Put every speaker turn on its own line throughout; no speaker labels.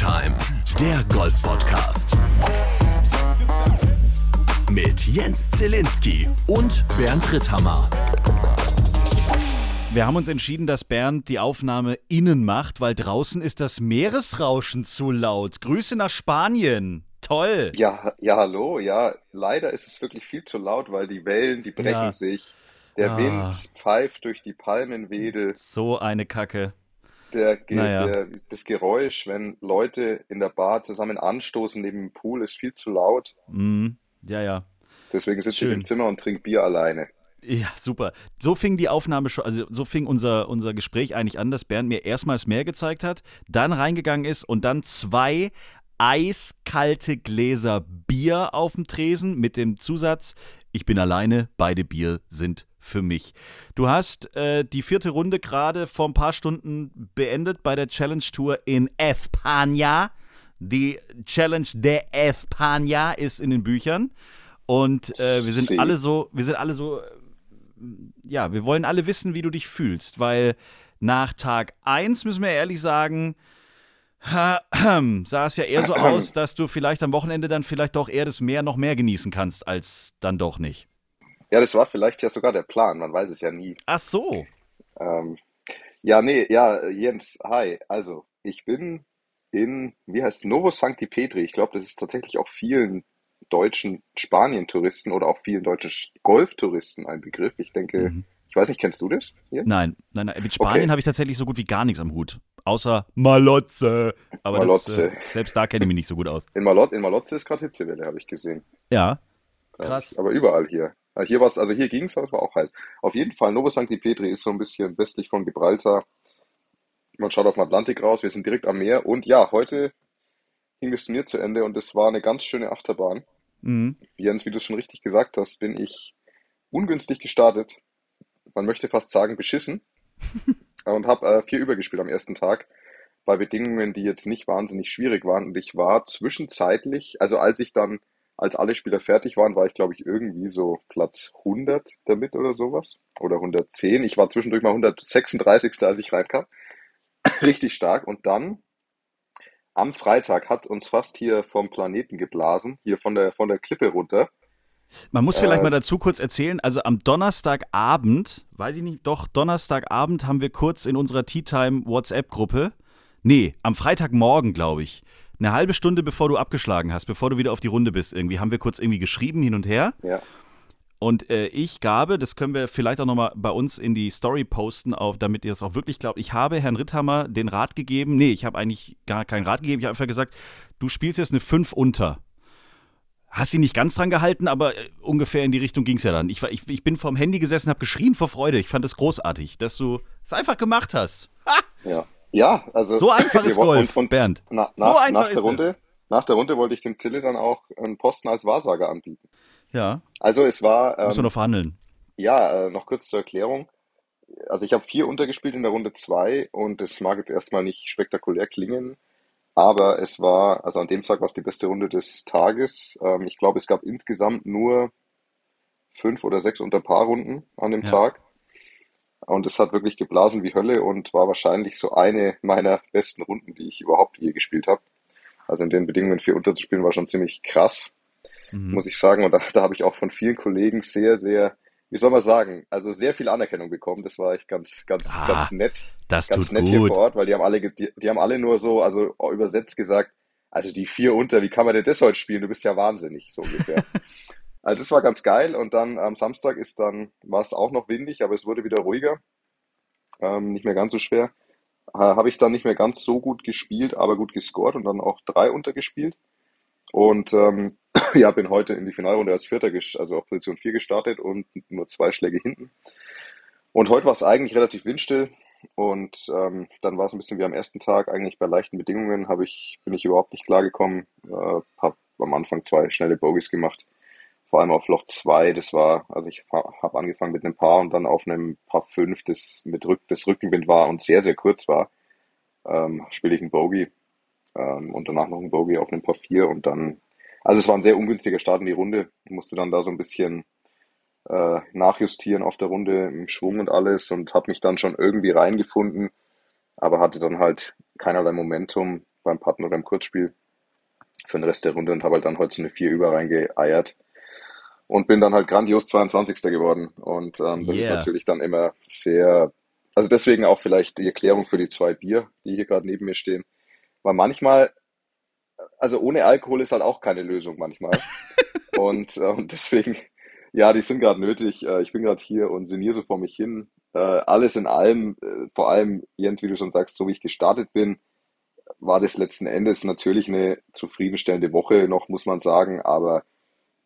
Time, der Golf-Podcast. Mit Jens Zielinski und Bernd Ritthammer.
Wir haben uns entschieden, dass Bernd die Aufnahme innen macht, weil draußen ist das Meeresrauschen zu laut. Grüße nach Spanien. Toll.
Ja, ja, hallo. Ja, leider ist es wirklich viel zu laut, weil die Wellen, die brechen
Ja.
sich. Der
Ah.
Wind pfeift durch die Palmenwedel.
So eine Kacke.
Der,
Naja.
der, das Geräusch, wenn Leute in der Bar zusammen anstoßen neben dem Pool, ist viel zu laut.
Mm, ja, ja.
Deswegen sitze ich im Zimmer und trinke Bier alleine.
Ja, super. So fing die Aufnahme schon, also so fing unser, unser Gespräch eigentlich an, dass Bernd mir erstmal das Meer gezeigt hat, dann reingegangen ist und dann zwei eiskalte Gläser Bier auf dem Tresen mit dem Zusatz, ich bin alleine, beide Bier sind für mich. Du hast äh, die vierte Runde gerade vor ein paar Stunden beendet bei der Challenge Tour in España. Die Challenge de España ist in den Büchern. Und äh, wir sind
Sí.
alle so, wir sind alle so, äh, ja, wir wollen alle wissen, wie du dich fühlst, weil nach Tag 1 müssen wir ehrlich sagen, sah es ja eher so aus, dass du vielleicht am Wochenende dann vielleicht doch eher das Meer noch mehr genießen kannst, als dann doch nicht.
Ja, das war vielleicht ja sogar der Plan, man weiß es ja nie.
Ach so.
Ähm, ja, nee, ja, Jens, hi. Also, ich bin in, wie heißt es, Novo Sancti Petri. Ich glaube, das ist tatsächlich auch vielen deutschen Spanien-Touristen oder auch vielen deutschen Sch- Golftouristen ein Begriff. Ich denke,
Mhm.
ich weiß nicht, kennst du das hier?
Nein, nein, nein. Mit Spanien
Okay.
habe ich tatsächlich so gut wie gar nichts am Hut. Außer Malotze. Aber Das,
Malotze.
äh, selbst da kenne ich mich nicht so gut aus.
In Malot, in Malotze ist gerade Hitzewelle, habe ich gesehen.
Ja. Krass.
Aber überall hier. Ja, Hier war's, also hier ging es, aber es war auch heiß. Auf jeden Fall, Novo Sancti Petri ist so ein bisschen westlich von Gibraltar. Man schaut auf den Atlantik raus, wir sind direkt am Meer. Und ja, heute ging das Turnier zu Ende und es war eine ganz schöne Achterbahn.
Mhm.
Jens, wie du schon richtig gesagt hast, bin ich ungünstig gestartet. Man möchte fast sagen, beschissen. und habe äh, vier übergespielt am ersten Tag bei Bedingungen, die jetzt nicht wahnsinnig schwierig waren. Und ich war zwischenzeitlich, also als ich dann, als alle Spieler fertig waren, war ich, glaube ich, irgendwie so Platz 100 damit oder sowas. Oder 110. Ich war zwischendurch mal 136. als ich reinkam. Richtig stark. Und dann am Freitag hat es uns fast hier vom Planeten geblasen, hier von der, von der Klippe runter.
Man muss vielleicht
Äh,
mal dazu kurz erzählen, also am Donnerstagabend, weiß ich nicht, doch, Donnerstagabend haben wir kurz in unserer Tea Time WhatsApp-Gruppe, nee, am Freitagmorgen, glaube ich, eine halbe Stunde bevor du abgeschlagen hast, bevor du wieder auf die Runde bist, irgendwie, haben wir kurz irgendwie geschrieben hin und her.
Ja.
Und äh, ich gabe, das können wir vielleicht auch nochmal bei uns in die Story posten, auf, damit ihr es auch wirklich glaubt. Ich habe Herrn Ritthammer den Rat gegeben, nee, ich habe eigentlich gar keinen Rat gegeben, ich habe einfach gesagt, du spielst jetzt eine 5 unter. Hast ihn nicht ganz dran gehalten, aber äh, ungefähr in die Richtung ging es ja dann. Ich, war, ich, ich bin vom Handy gesessen, habe geschrien vor Freude. Ich fand es großartig, dass du es einfach gemacht hast.
Ja, ja also
So einfach ist
wir wollten-
Golf, Bernd.
Na,
So
nach,
einfach
nach
ist
der Runde, nach der Runde wollte ich dem Zille dann auch einen Posten als Wahrsager anbieten.
Ja,
Also es war,
müssen wir
ähm,
noch verhandeln.
ja, äh, noch kurz zur Erklärung. Also ich habe vier untergespielt in der Runde zwei und es mag jetzt erstmal nicht spektakulär klingen, aber es war, also an dem Tag war es die beste Runde des Tages. Ähm, ich glaube, es gab insgesamt nur fünf oder sechs Unterpaarrunden an dem
Ja.
Tag. Und es hat wirklich geblasen wie Hölle und war wahrscheinlich so eine meiner besten Runden, die ich überhaupt je gespielt habe. Also in den Bedingungen vier unterzuspielen war schon ziemlich krass,
Mhm.
muss ich sagen. Und da, da habe ich auch von vielen Kollegen sehr, sehr, wie soll man sagen, also sehr viel Anerkennung bekommen. Das war echt ganz, ganz,
Ah,
ganz nett.
Das
Ganz
tut
nett hier
gut.
vor Ort, weil die haben alle, die, die haben alle nur so, also übersetzt gesagt, also die vier unter, wie kann man denn das heute spielen? Du bist ja wahnsinnig, so ungefähr. Also das war ganz geil und dann am Samstag ist dann, war es auch noch windig, aber es wurde wieder ruhiger, ähm, nicht mehr ganz so schwer. Äh, Habe ich dann nicht mehr ganz so gut gespielt, aber gut gescored und dann auch drei untergespielt. Und ähm, ja, bin heute in die Finalrunde als Vierter, also auf Position 4 gestartet und nur zwei Schläge hinten. Und heute war es eigentlich relativ windstill und ähm, dann war es ein bisschen wie am ersten Tag. Eigentlich bei leichten Bedingungen habe ich, bin ich überhaupt nicht klargekommen. Äh, habe am Anfang zwei schnelle Bogies gemacht, vor allem auf Loch 2. Das war, also ich habe angefangen mit einem Paar und dann auf einem Paar 5, das mit Rück, das Rückenwind war und sehr, sehr kurz war, ähm, spiele ich einen Bogey ähm, und danach noch einen Bogey auf einem Paar 4 und dann, also es war ein sehr ungünstiger Start in die Runde. Ich musste dann da so ein bisschen äh, nachjustieren auf der Runde im Schwung und alles und habe mich dann schon irgendwie reingefunden, aber hatte dann halt keinerlei Momentum beim Patten oder im Kurzspiel für den Rest der Runde und habe halt dann heute so eine 4 über reingeeiert und bin dann halt grandios 22. geworden. Und ähm, das yeah. ist natürlich dann immer sehr, also deswegen auch vielleicht die Erklärung für die zwei Bier, die hier gerade neben mir stehen. Weil manchmal, also ohne Alkohol ist halt auch keine Lösung manchmal. und ähm, deswegen, ja, die sind gerade nötig. Äh, ich bin gerade hier und sinniere so vor mich hin. Äh, alles in allem, äh, vor allem, Jens, wie du schon sagst, so wie ich gestartet bin, war das letzten Endes natürlich eine zufriedenstellende Woche noch, muss man sagen. Aber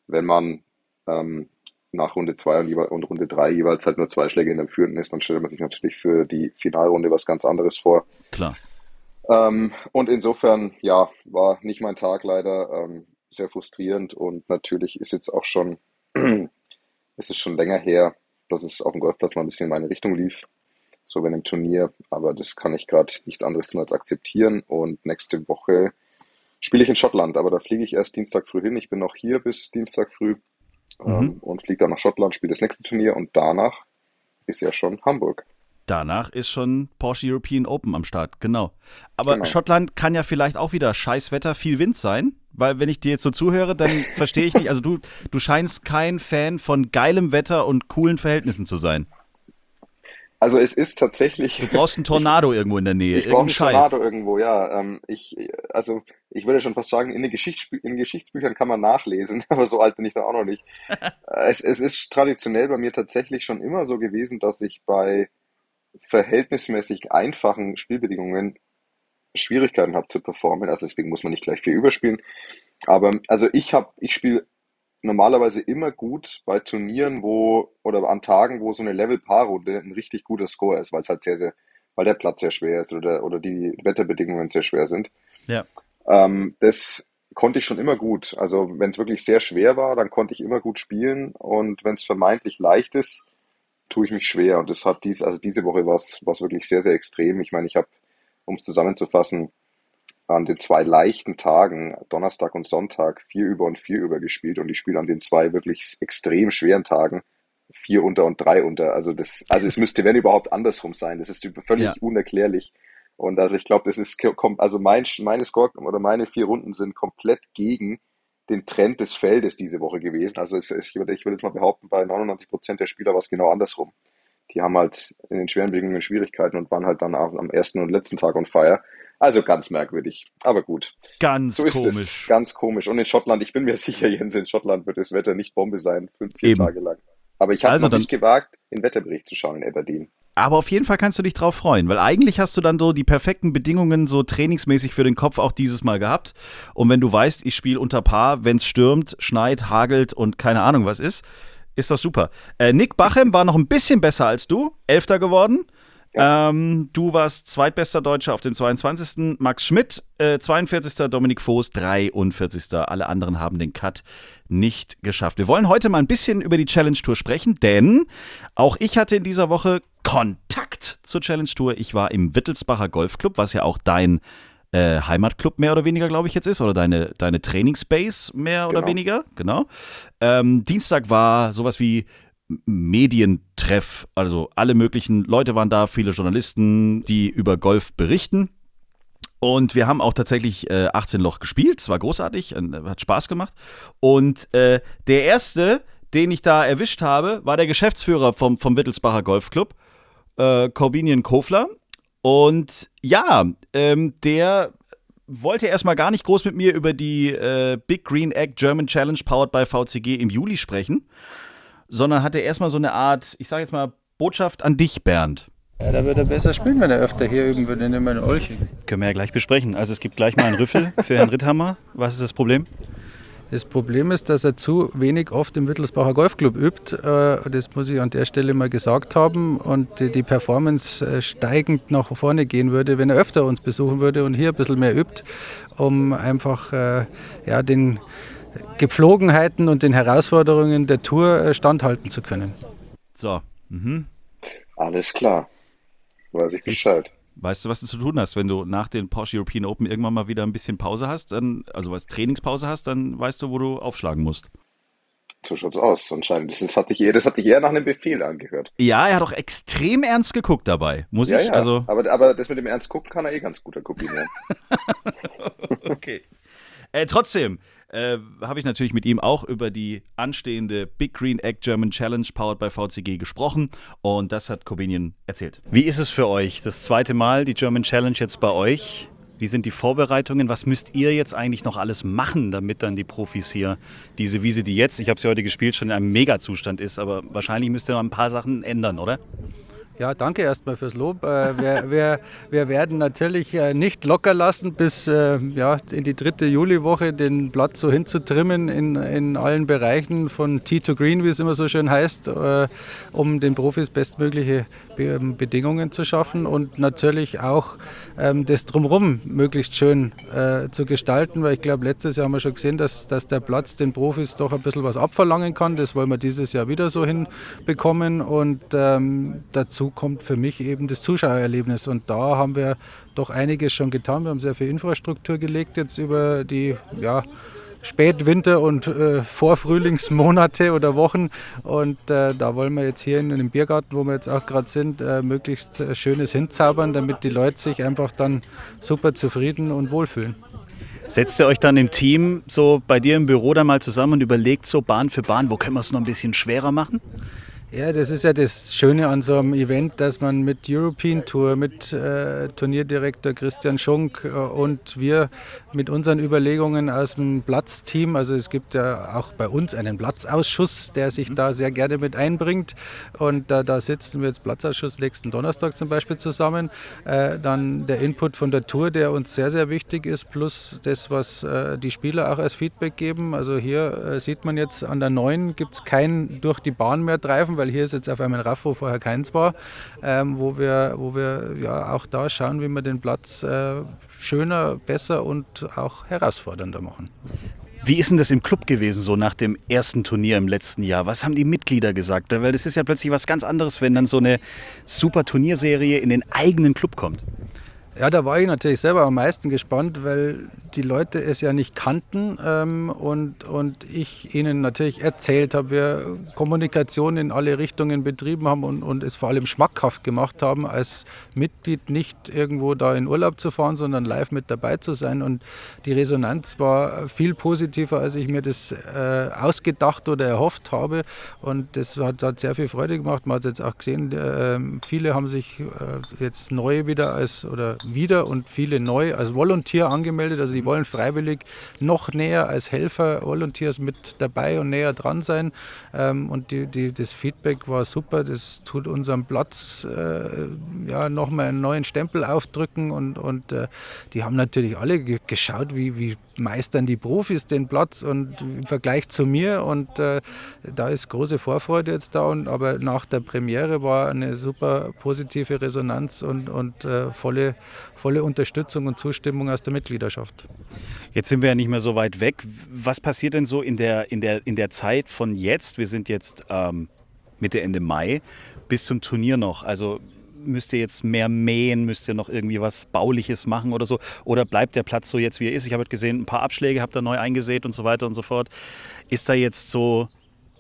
wenn man ähm, nach Runde 2 und, und, Runde 3 jeweils halt nur zwei Schläge in der Führenden ist, dann stellt man sich natürlich für die Finalrunde was ganz anderes vor.
Klar.
Ähm, und insofern, ja, war nicht mein Tag leider ähm, sehr frustrierend und natürlich ist jetzt auch schon, ist es schon länger her, dass es auf dem Golfplatz mal ein bisschen in meine Richtung lief, so wenn im Turnier, aber das kann ich gerade nichts anderes tun als akzeptieren und nächste Woche spiele ich in Schottland, aber da fliege ich erst Dienstag früh hin. Ich bin noch hier bis Dienstag früh mhm. und fliegt dann nach Schottland, spielt das nächste Turnier und danach ist ja schon Hamburg.
Danach ist schon Porsche European Open am Start, genau. Aber genau. Schottland kann ja vielleicht auch wieder Scheißwetter, viel Wind sein, weil wenn ich dir jetzt so zuhöre, dann verstehe ich nicht. Also du, du scheinst kein Fan von geilem Wetter und coolen Verhältnissen zu sein.
Also es ist tatsächlich.
Du brauchst einen Tornado ich, irgendwo in der Nähe.
Ich brauche einen Scheiß. Tornado irgendwo, ja. Ähm, ich, also ich würde schon fast sagen, in den Geschichtsbü in Geschichtsbüchern kann man nachlesen, aber so alt bin ich da auch noch nicht. es, es ist traditionell bei mir tatsächlich schon immer so gewesen, dass ich bei verhältnismäßig einfachen Spielbedingungen Schwierigkeiten habe zu performen. Also deswegen muss man nicht gleich viel überspielen. Aber also ich habe, ich spiele normalerweise immer gut bei Turnieren, wo oder an Tagen, wo so eine Level-Paar-Runde ein richtig guter Score ist, weil es halt sehr, sehr, weil der Platz sehr schwer ist oder, oder die Wetterbedingungen sehr schwer sind.
Ja.
Ähm, das konnte ich schon immer gut. Also wenn es wirklich sehr schwer war, dann konnte ich immer gut spielen und wenn es vermeintlich leicht ist, tue ich mich schwer. Und das hat dies, also diese Woche war es wirklich sehr, sehr extrem. Ich meine, ich habe, um es zusammenzufassen, an den zwei leichten Tagen, Donnerstag und Sonntag, vier über und vier über gespielt und ich spiele an den zwei wirklich extrem schweren Tagen vier unter und drei unter. Also das, also es müsste, wenn überhaupt, andersrum sein. Das ist völlig ja. unerklärlich. Und also ich glaube, das ist, also mein, meine Score oder meine vier Runden sind komplett gegen den Trend des Feldes diese Woche gewesen. Also es, ich, würde, ich würde jetzt mal behaupten, bei 99 Prozent der Spieler war es genau andersrum. Die haben halt in den schweren Bedingungen Schwierigkeiten und waren halt dann am ersten und letzten Tag on fire. Also ganz merkwürdig, aber gut.
Ganz
so ist
komisch.
Es. Ganz komisch. Und in Schottland, ich bin mir sicher, Jens, in Schottland wird das Wetter nicht Bombe sein, fünf, vier Eben. Tage lang. Aber ich habe also noch nicht gewagt, den Wetterbericht zu schauen in Aberdeen.
Aber auf jeden Fall kannst du dich drauf freuen, weil eigentlich hast du dann so die perfekten Bedingungen so trainingsmäßig für den Kopf auch dieses Mal gehabt. Und wenn du weißt, ich spiele unter Paar, wenn es stürmt, schneit, hagelt und keine Ahnung was ist, ist das super. Äh, Nick Bachem war noch ein bisschen besser als du, Elfter geworden. Ja. Ähm, du warst zweitbester Deutscher auf dem 22. Max Schmidt, äh, 42. Dominik Voß, 43. Alle anderen haben den Cut nicht geschafft. Wir wollen heute mal ein bisschen über die Challenge Tour sprechen, denn auch ich hatte in dieser Woche Kontakt zur Challenge Tour. Ich war im Wittelsbacher Golfclub, was ja auch dein äh, Heimatclub mehr oder weniger, glaube ich, jetzt ist, oder deine, deine Trainingsbase mehr oder genau. weniger, genau. Ähm, Dienstag war sowas wie Medientreff, also alle möglichen Leute waren da, viele Journalisten, die über Golf berichten. Und wir haben auch tatsächlich äh, 18 Loch gespielt. Es war großartig, äh, hat Spaß gemacht. Und äh, der erste, den ich da erwischt habe, war der Geschäftsführer vom, vom Wittelsbacher Golfclub, äh, Corbinian Kofler. Und ja, ähm, der wollte erstmal gar nicht groß mit mir über die äh, Big Green Egg German Challenge powered by VCG im Juli sprechen, sondern hatte erstmal so eine Art, ich sage jetzt mal, Botschaft an dich, Bernd.
Ja, da würde er besser spielen, wenn er öfter hier üben würde, nicht mehr in Olching.
Können wir ja gleich besprechen. Also es gibt gleich mal einen Rüffel für Herrn Ritthammer. Was ist das Problem?
Das Problem ist, dass er zu wenig oft im Wittelsbacher Golfclub übt. Äh, das muss ich an der Stelle mal gesagt haben. Und die Performance äh, steigend nach vorne gehen würde, wenn er öfter uns besuchen würde und hier ein bisschen mehr übt, um einfach äh, ja, den Gepflogenheiten und den Herausforderungen der Tour standhalten zu können.
So. Mhm.
Alles klar. Weiß ich Bescheid.
Weißt du, was du zu tun hast, wenn du nach den Porsche European Open irgendwann mal wieder ein bisschen Pause hast, dann, also was Trainingspause hast, dann weißt du, wo du aufschlagen musst.
So schaut's aus, anscheinend. Das, ist, hat sich eher, das hat sich eher nach einem Befehl angehört.
Ja, er hat auch extrem ernst geguckt dabei, muss
Ja,
ich.
ja.
Also,
Aber, aber das mit dem Ernst gucken kann er eh ganz gut kombinieren.
okay. Äh, trotzdem äh, habe ich natürlich mit ihm auch über die anstehende Big Green Egg German Challenge powered by VCG gesprochen und das hat Kobinian erzählt. Wie ist es für euch? Das zweite Mal die German Challenge jetzt bei euch. Wie sind die Vorbereitungen? Was müsst ihr jetzt eigentlich noch alles machen, damit dann die Profis hier diese Wiese, die jetzt, ich habe sie heute gespielt, schon in einem Mega-Zustand ist, aber wahrscheinlich müsst ihr noch ein paar Sachen ändern, oder?
Ja, danke erstmal fürs Lob. Äh, wir, wir, wir werden natürlich äh, nicht locker lassen, bis äh, ja, in die dritte Juliwoche den Platz so hinzutrimmen in, in allen Bereichen von Tee to Green, wie es immer so schön heißt, um den Profis bestmögliche Be ähm, Bedingungen zu schaffen und natürlich auch ähm, das Drumherum möglichst schön zu gestalten, weil ich glaube, letztes Jahr haben wir schon gesehen, dass, dass der Platz den Profis doch ein bisschen was abverlangen kann. Das wollen wir dieses Jahr wieder so hinbekommen und ähm, dazu kommt für mich eben das Zuschauererlebnis. Und da haben wir doch einiges schon getan. Wir haben sehr viel Infrastruktur gelegt jetzt über die ja, Spätwinter- und äh, Vorfrühlingsmonate oder Wochen. Und äh, da wollen wir jetzt hier in dem Biergarten, wo wir jetzt auch gerade sind, äh, möglichst äh, Schönes hinzaubern, damit die Leute sich einfach dann super zufrieden und wohlfühlen.
Setzt ihr euch dann im Team so bei dir im Büro dann mal zusammen und überlegt so Bahn für Bahn, wo können wir es noch ein bisschen schwerer machen?
Ja, das ist ja das Schöne an so einem Event, dass man mit European Tour, mit äh, Turnierdirektor Christian Schunk äh, und wir mit unseren Überlegungen aus dem Platzteam, also es gibt ja auch bei uns einen Platzausschuss, der sich da sehr gerne mit einbringt und äh, da sitzen wir jetzt Platzausschuss nächsten Donnerstag zum Beispiel zusammen. Äh, dann der Input von der Tour, der uns sehr, sehr wichtig ist, plus das, was äh, die Spieler auch als Feedback geben. Also hier äh, sieht man jetzt an der neuen gibt es kein durch die Bahn mehr Treifen, weil hier ist jetzt auf einmal ein Raff, wo vorher keins war, ähm, wo wir, wo wir ja auch da schauen, wie wir den Platz äh, schöner, besser und auch herausfordernder machen.
Wie ist denn das im Club gewesen, so nach dem ersten Turnier im letzten Jahr? Was haben die Mitglieder gesagt? Weil das ist ja plötzlich was ganz anderes, wenn dann so eine super Turnierserie in den eigenen Club kommt.
Ja, da war ich natürlich selber am meisten gespannt, weil die Leute es ja nicht kannten ähm, und, und ich ihnen natürlich erzählt habe, wir Kommunikation in alle Richtungen betrieben haben und, und es vor allem schmackhaft gemacht haben, als Mitglied nicht irgendwo da in Urlaub zu fahren, sondern live mit dabei zu sein. Und die Resonanz war viel positiver, als ich mir das äh, ausgedacht oder erhofft habe. Und das hat, hat sehr viel Freude gemacht. Man hat jetzt auch gesehen, äh, viele haben sich äh, jetzt neu wieder als oder wieder und viele neu als Volunteer angemeldet. Also die wollen freiwillig noch näher als Helfer, Volunteers mit dabei und näher dran sein. Ähm, und die, die, das Feedback war super. Das tut unserem Platz äh, ja, nochmal einen neuen Stempel aufdrücken. Und, und äh, die haben natürlich alle ge geschaut, wie, wie meistern die Profis den Platz und im Vergleich zu mir. Und äh, da ist große Vorfreude jetzt da. Und, aber nach der Premiere war eine super positive Resonanz und, und äh, volle, volle Unterstützung und Zustimmung aus der Mitgliedschaft.
Jetzt sind wir ja nicht mehr so weit weg. Was passiert denn so in der, in der, in der Zeit von jetzt? Wir sind jetzt ähm, Mitte, Ende Mai bis zum Turnier noch. Also müsst ihr jetzt mehr mähen, müsst ihr noch irgendwie was Bauliches machen oder so? Oder bleibt der Platz so jetzt, wie er ist? Ich habe heute gesehen, ein paar Abschläge habt ihr neu eingesät und so weiter und so fort. Ist da jetzt so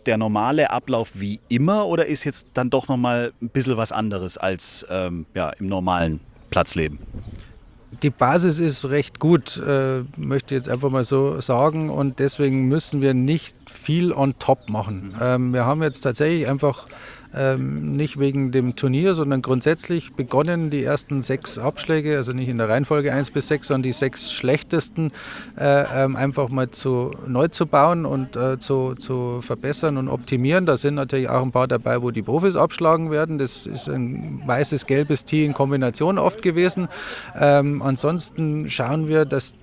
der normale Ablauf wie immer oder ist jetzt dann doch nochmal ein bisschen was anderes als ähm, ja, im normalen Platzleben?
Die Basis ist recht gut, äh, möchte ich jetzt einfach mal so sagen. Und deswegen müssen wir nicht viel on top machen. Ähm, wir haben jetzt tatsächlich einfach ähm, nicht wegen dem Turnier, sondern grundsätzlich begonnen, die ersten sechs Abschläge, also nicht in der Reihenfolge 1 bis 6, sondern die sechs schlechtesten, äh, ähm, einfach mal zu, neu zu bauen und äh, zu, zu verbessern und optimieren. Da sind natürlich auch ein paar dabei, wo die Profis abschlagen werden. Das ist ein weißes, gelbes Tee in Kombination oft gewesen. Ähm, ansonsten schauen wir, dass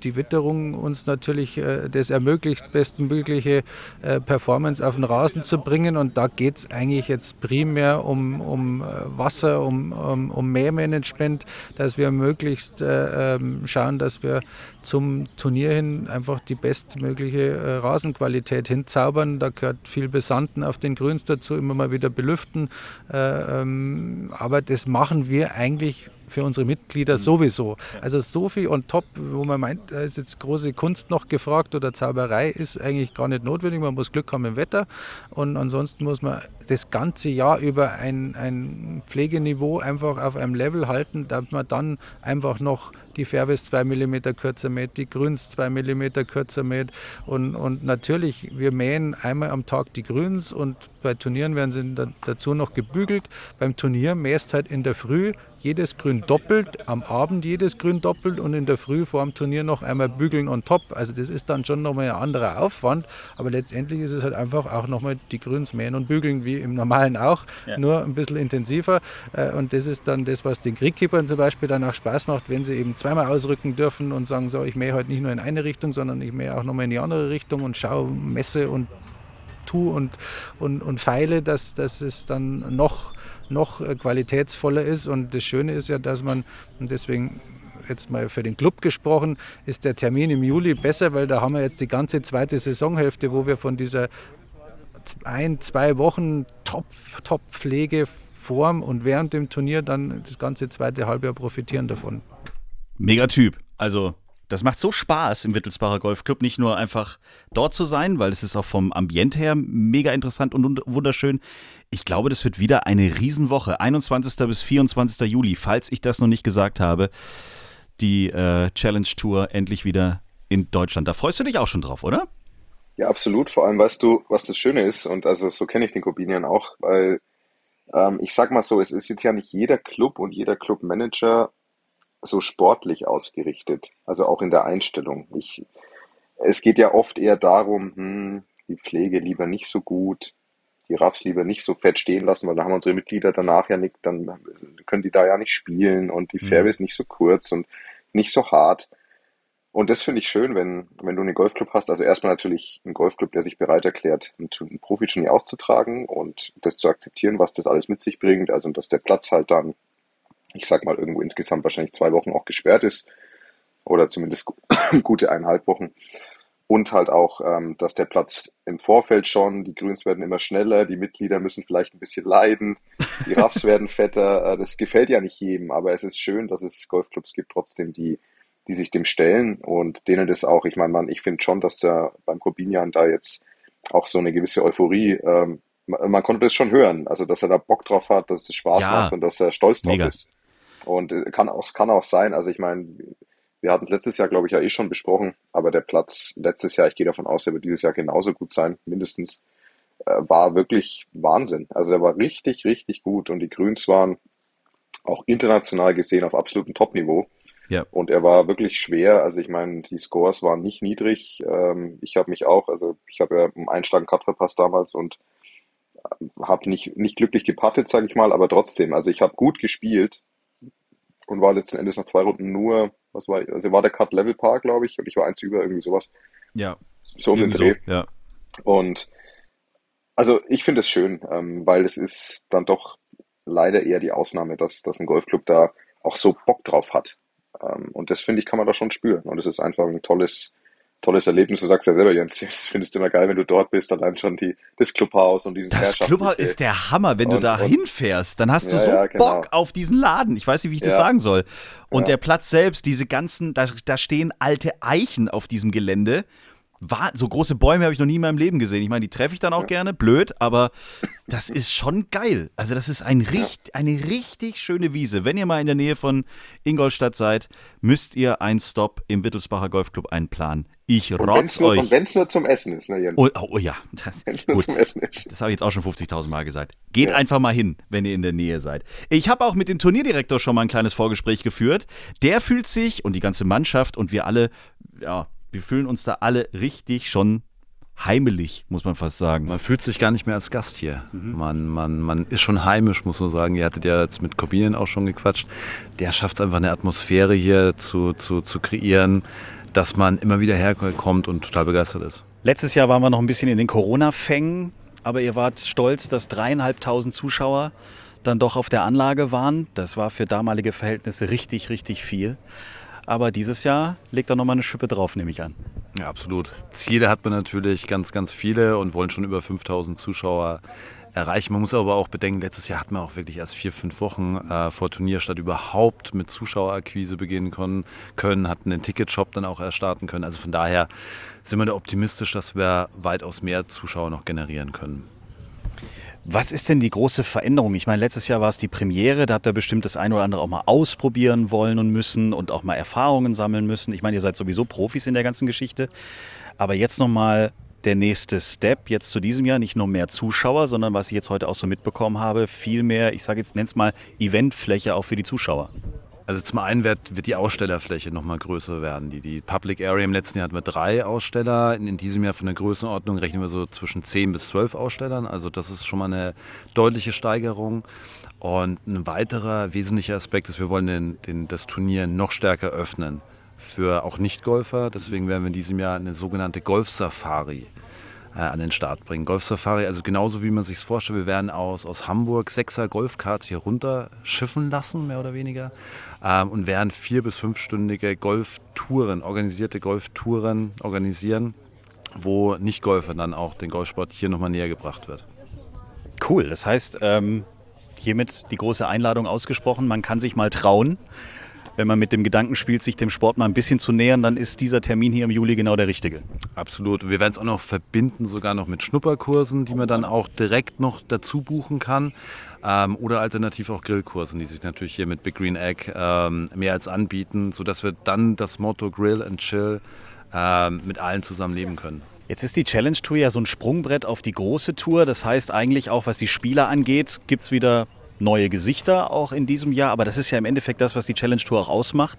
die Witterung uns natürlich äh, das ermöglicht, bestmögliche äh, Performance auf den Rasen zu bringen. Und da geht es eigentlich jetzt primär um, um äh, Wasser, um, um, um Mähmanagement, dass wir möglichst äh, ähm, schauen, dass wir zum Turnier hin einfach die bestmögliche äh, Rasenqualität hinzaubern. Da gehört viel Besanden auf den Grüns dazu, immer mal wieder belüften. Äh, ähm, aber das machen wir eigentlich für unsere Mitglieder mhm. sowieso. Also so viel on top, wo man meint, da ist jetzt große Kunst noch gefragt oder Zauberei, ist eigentlich gar nicht notwendig. Man muss Glück haben im Wetter und ansonsten muss man das ganze Jahr über ein, ein Pflegeniveau einfach auf einem Level halten, damit man dann einfach noch die Fairways 2 mm kürzer mäht, die Grüns 2 mm kürzer mäht. Und, und natürlich, wir mähen einmal am Tag die Grüns und bei Turnieren werden sie dazu noch gebügelt. Beim Turnier mähst halt in der Früh jedes Grün doppelt, am Abend jedes Grün doppelt und in der Früh vor dem Turnier noch einmal bügeln on top. Also das ist dann schon nochmal ein anderer Aufwand, aber letztendlich ist es halt einfach auch nochmal die Grüns mähen und bügeln wie im Normalen auch, ja. nur ein bisschen intensiver. Äh, und das ist dann das, was den Kriegkeepern zum Beispiel dann auch Spaß macht, wenn sie eben zweimal ausrücken dürfen und sagen, so, ich mähe heute nicht nur in eine Richtung, sondern ich mähe auch nochmal in die andere Richtung und schaue, messe und tue und, und, und feile, dass, dass es dann noch noch äh, qualitätsvoller ist. Und das Schöne ist ja, dass man, und deswegen jetzt mal für den Club gesprochen, ist der Termin im Juli besser, weil da haben wir jetzt die ganze zweite Saisonhälfte, wo wir von dieser ein, zwei Wochen Top-Pflege Top vorm und während dem Turnier dann das ganze zweite Halbjahr profitieren davon.
Mega Typ. Also das macht so Spaß im Wittelsbacher Golfclub, nicht nur einfach dort zu sein, weil es ist auch vom Ambiente her mega interessant und wunderschön. Ich glaube, das wird wieder eine Riesenwoche. 21. bis 24. Juli, falls ich das noch nicht gesagt habe. Die äh, Challenge Tour endlich wieder in Deutschland. Da freust du dich auch schon drauf, oder?
Ja, absolut. Vor allem weißt du, was das Schöne ist. Und also so kenne ich den Corbinian auch, weil ähm, ich sag mal so, es ist jetzt ja nicht jeder Club und jeder Clubmanager so sportlich ausgerichtet, also auch in der Einstellung. Ich, es geht ja oft eher darum, hm, die Pflege lieber nicht so gut, die Raffs lieber nicht so fett stehen lassen, weil dann haben unsere Mitglieder danach ja nicht, dann können die da ja nicht spielen und die mhm. Fairways nicht so kurz und nicht so hart. Und das finde ich schön, wenn, wenn du einen Golfclub hast. Also erstmal natürlich ein Golfclub, der sich bereit erklärt, ein, ein Profiturnier auszutragen und das zu akzeptieren, was das alles mit sich bringt. Also, dass der Platz halt dann ich sag mal, irgendwo insgesamt wahrscheinlich zwei Wochen auch gesperrt ist oder zumindest gute eineinhalb Wochen. Und halt auch, ähm, dass der Platz im Vorfeld schon, die Grüns werden immer schneller, die Mitglieder müssen vielleicht ein bisschen leiden, die Raffs werden fetter. Äh, das gefällt ja nicht jedem, aber es ist schön, dass es Golfclubs gibt trotzdem, die, die sich dem stellen und denen das auch, ich meine, man, ich finde schon, dass da beim Corbinian da jetzt auch so eine gewisse Euphorie ähm, man konnte das schon hören, also dass er da Bock drauf hat, dass es Spaß ja, macht und dass er stolz drauf mega. ist. Und äh, kann auch, kann auch sein, also ich meine, wir hatten letztes Jahr, glaube ich, ja eh schon besprochen, aber der Platz letztes Jahr, ich gehe davon aus, der wird dieses Jahr genauso gut sein, mindestens, äh, war wirklich Wahnsinn. Also der war richtig, richtig gut und die Grüns waren auch international gesehen auf absolutem Top-Niveau. Ja. Und er war wirklich schwer. Also ich meine, die Scores waren nicht niedrig. Ähm, ich habe mich auch, also ich habe ja einen Einschlag Cut verpasst damals und äh, habe nicht, nicht glücklich gepattet, sage ich mal, aber trotzdem, also ich habe gut gespielt und war letzten Endes nach zwei Runden nur, was war, also war der Cut Level Par, glaube ich, und ich war eins über, irgendwie sowas.
Ja.
So um den Dreh.
So, ja.
Und also ich finde es schön, ähm, weil es ist dann doch leider eher die Ausnahme, dass, dass ein Golfclub da auch so Bock drauf hat. Ähm, und das finde ich, kann man da schon spüren. Und es ist einfach ein tolles, tolles Erlebnis. Du sagst ja selber, Jens, das findest du immer geil, wenn du dort bist, allein schon die, das Clubhaus und dieses
Das Clubhaus ist der Hammer, wenn und, du da hinfährst, dann hast du ja, so ja, genau. Bock auf diesen Laden. Ich weiß nicht, wie ich ja. das sagen soll. Und der Platz selbst, diese ganzen, da, da stehen alte Eichen auf diesem Gelände so große Bäume habe ich noch nie in meinem Leben gesehen. Ich meine, die treffe ich dann auch ja. gerne, blöd, aber das ist schon geil. Also das ist ein richt, ja. eine richtig schöne Wiese. Wenn ihr mal in der Nähe von Ingolstadt seid, müsst ihr einen Stop im Wittelsbacher Golfclub einplanen. Ich rotz euch.
und wenn es nur zum Essen ist, ne Jens?
Oh, oh, oh ja.
Wenn es nur gut. zum Essen ist.
Das habe ich jetzt auch schon 50.000 Mal gesagt. Geht ja. einfach mal hin, wenn ihr in der Nähe seid. Ich habe auch mit dem Turnierdirektor schon mal ein kleines Vorgespräch geführt. Der fühlt sich und die ganze Mannschaft und wir alle, ja, wir fühlen uns da alle richtig schon heimelig, muss man fast sagen.
Man fühlt sich gar nicht mehr als Gast hier. Mhm. Man, man, man ist schon heimisch, muss man sagen. Ihr hattet ja jetzt mit Corbinian auch schon gequatscht. Der schafft es einfach eine Atmosphäre hier zu, zu, zu kreieren, dass man immer wieder herkommt und total begeistert ist.
Letztes Jahr waren wir noch ein bisschen in den Corona-Fängen, aber ihr wart stolz, dass dreieinhalbtausend Zuschauer dann doch auf der Anlage waren. Das war für damalige Verhältnisse richtig, richtig viel. Aber dieses Jahr legt er nochmal eine Schippe drauf, nehme ich an.
Ja, absolut. Ziele hat man natürlich ganz, ganz viele und wollen schon über 5000 Zuschauer erreichen. Man muss aber auch bedenken, letztes Jahr hatten wir auch wirklich erst vier, fünf Wochen äh, vor Turnierstart überhaupt mit Zuschauerakquise beginnen können, können, hatten den Ticketshop dann auch erst starten können. Also von daher sind wir da optimistisch, dass wir weitaus mehr Zuschauer noch generieren können.
Was ist denn die große Veränderung? Ich meine, letztes Jahr war es die Premiere, da habt ihr bestimmt das eine oder andere auch mal ausprobieren wollen und müssen und auch mal Erfahrungen sammeln müssen. Ich meine, ihr seid sowieso Profis in der ganzen Geschichte. Aber jetzt nochmal der nächste Step, jetzt zu diesem Jahr, nicht nur mehr Zuschauer, sondern was ich jetzt heute auch so mitbekommen habe, viel mehr, ich sage jetzt, nenn's mal Eventfläche auch für die Zuschauer.
Also zum einen wird, wird die Ausstellerfläche nochmal größer werden. Die, die Public Area im letzten Jahr hatten wir drei Aussteller. In, in, diesem Jahr von der Größenordnung rechnen wir so zwischen 10 bis 12 Ausstellern. Also das ist schon mal eine deutliche Steigerung. Und ein weiterer wesentlicher Aspekt ist, wir wollen den, den, das Turnier noch stärker öffnen für auch Nicht-Golfer. Deswegen werden wir in diesem Jahr eine sogenannte Golf-Safari äh, an den Start bringen. Golf Safari, also genauso wie man sich vorstellt, wir werden aus, aus Hamburg sechser Golfkarts hier runter schiffen lassen, mehr oder weniger, und werden vier- bis fünfstündige Golftouren, organisierte Golftouren organisieren, wo Nicht-Golfer dann auch den Golfsport hier nochmal näher gebracht wird.
Cool, das heißt, ähm, hiermit die große Einladung ausgesprochen, man kann sich mal trauen wenn man mit dem Gedanken spielt, sich dem Sport mal ein bisschen zu nähern, dann ist dieser Termin hier im Juli genau der richtige.
Absolut. Wir werden es auch noch verbinden, sogar noch mit Schnupperkursen, die man dann auch direkt noch dazu buchen kann. Ähm, oder alternativ auch Grillkursen, die sich natürlich hier mit Big Green Egg ähm, mehr als anbieten, sodass wir dann das Motto Grill and Chill ähm, mit allen zusammen leben können.
Jetzt ist die Challenge Tour ja so ein Sprungbrett auf die große Tour. Das heißt eigentlich auch, was die Spieler angeht, gibt es wieder neue Gesichter auch in diesem Jahr, aber das ist ja im Endeffekt das, was die Challenge Tour auch ausmacht.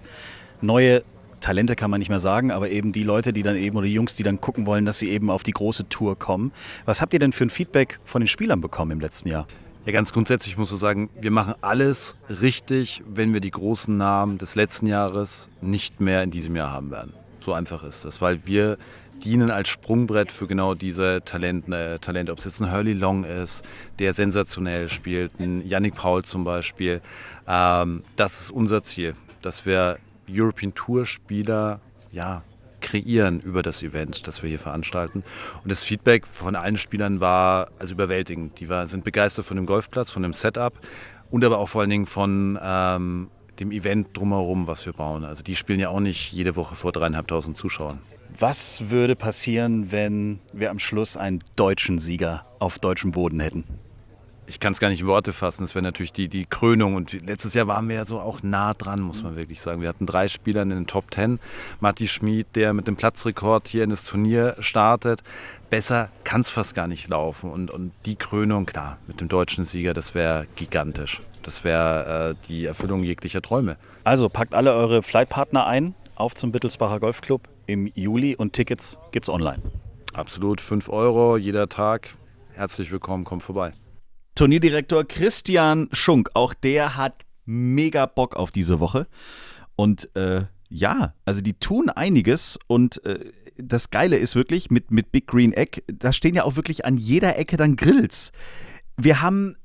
Neue Talente kann man nicht mehr sagen, aber eben die Leute, die dann eben oder die Jungs, die dann gucken wollen, dass sie eben auf die große Tour kommen. Was habt ihr denn für ein Feedback von den Spielern bekommen im letzten Jahr?
Ja, ganz grundsätzlich muss ich sagen, wir machen alles richtig, wenn wir die großen Namen des letzten Jahres nicht mehr in diesem Jahr haben werden. So einfach ist das, weil wir dienen als Sprungbrett für genau diese Talente, äh, Talente. ob es jetzt ein Hurley Long ist, der sensationell spielt, ein Yannick Paul zum Beispiel. Ähm, das ist unser Ziel, dass wir European Tour Spieler ja, kreieren über das Event, das wir hier veranstalten. Und das Feedback von allen Spielern war also überwältigend. Die war, sind begeistert von dem Golfplatz, von dem Setup und aber auch vor allen Dingen von ähm, dem Event drumherum, was wir bauen. Also die spielen ja auch nicht jede Woche vor dreieinhalbtausend Zuschauern.
Was würde passieren, wenn wir am Schluss einen deutschen Sieger auf deutschem Boden hätten?
Ich kann es gar nicht in Worte fassen. Das wäre natürlich die, die Krönung. Und letztes Jahr waren wir ja so auch nah dran, muss man wirklich sagen. Wir hatten drei Spieler in den Top Ten. Matti Schmid, der mit dem Platzrekord hier in das Turnier startet. Besser kann es fast gar nicht laufen. Und, und die Krönung, klar, mit dem deutschen Sieger, das wäre gigantisch. Das wäre äh, die Erfüllung jeglicher Träume.
Also packt alle eure Flightpartner ein auf zum Wittelsbacher Golfclub im Juli und Tickets gibt es online.
Absolut, 5 Euro jeder Tag. Herzlich willkommen, kommt vorbei.
Turnierdirektor Christian Schunk, auch der hat mega Bock auf diese Woche. Und äh, ja, also die tun einiges und äh, das Geile ist wirklich mit, mit Big Green Egg, da stehen ja auch wirklich an jeder Ecke dann Grills. Wir haben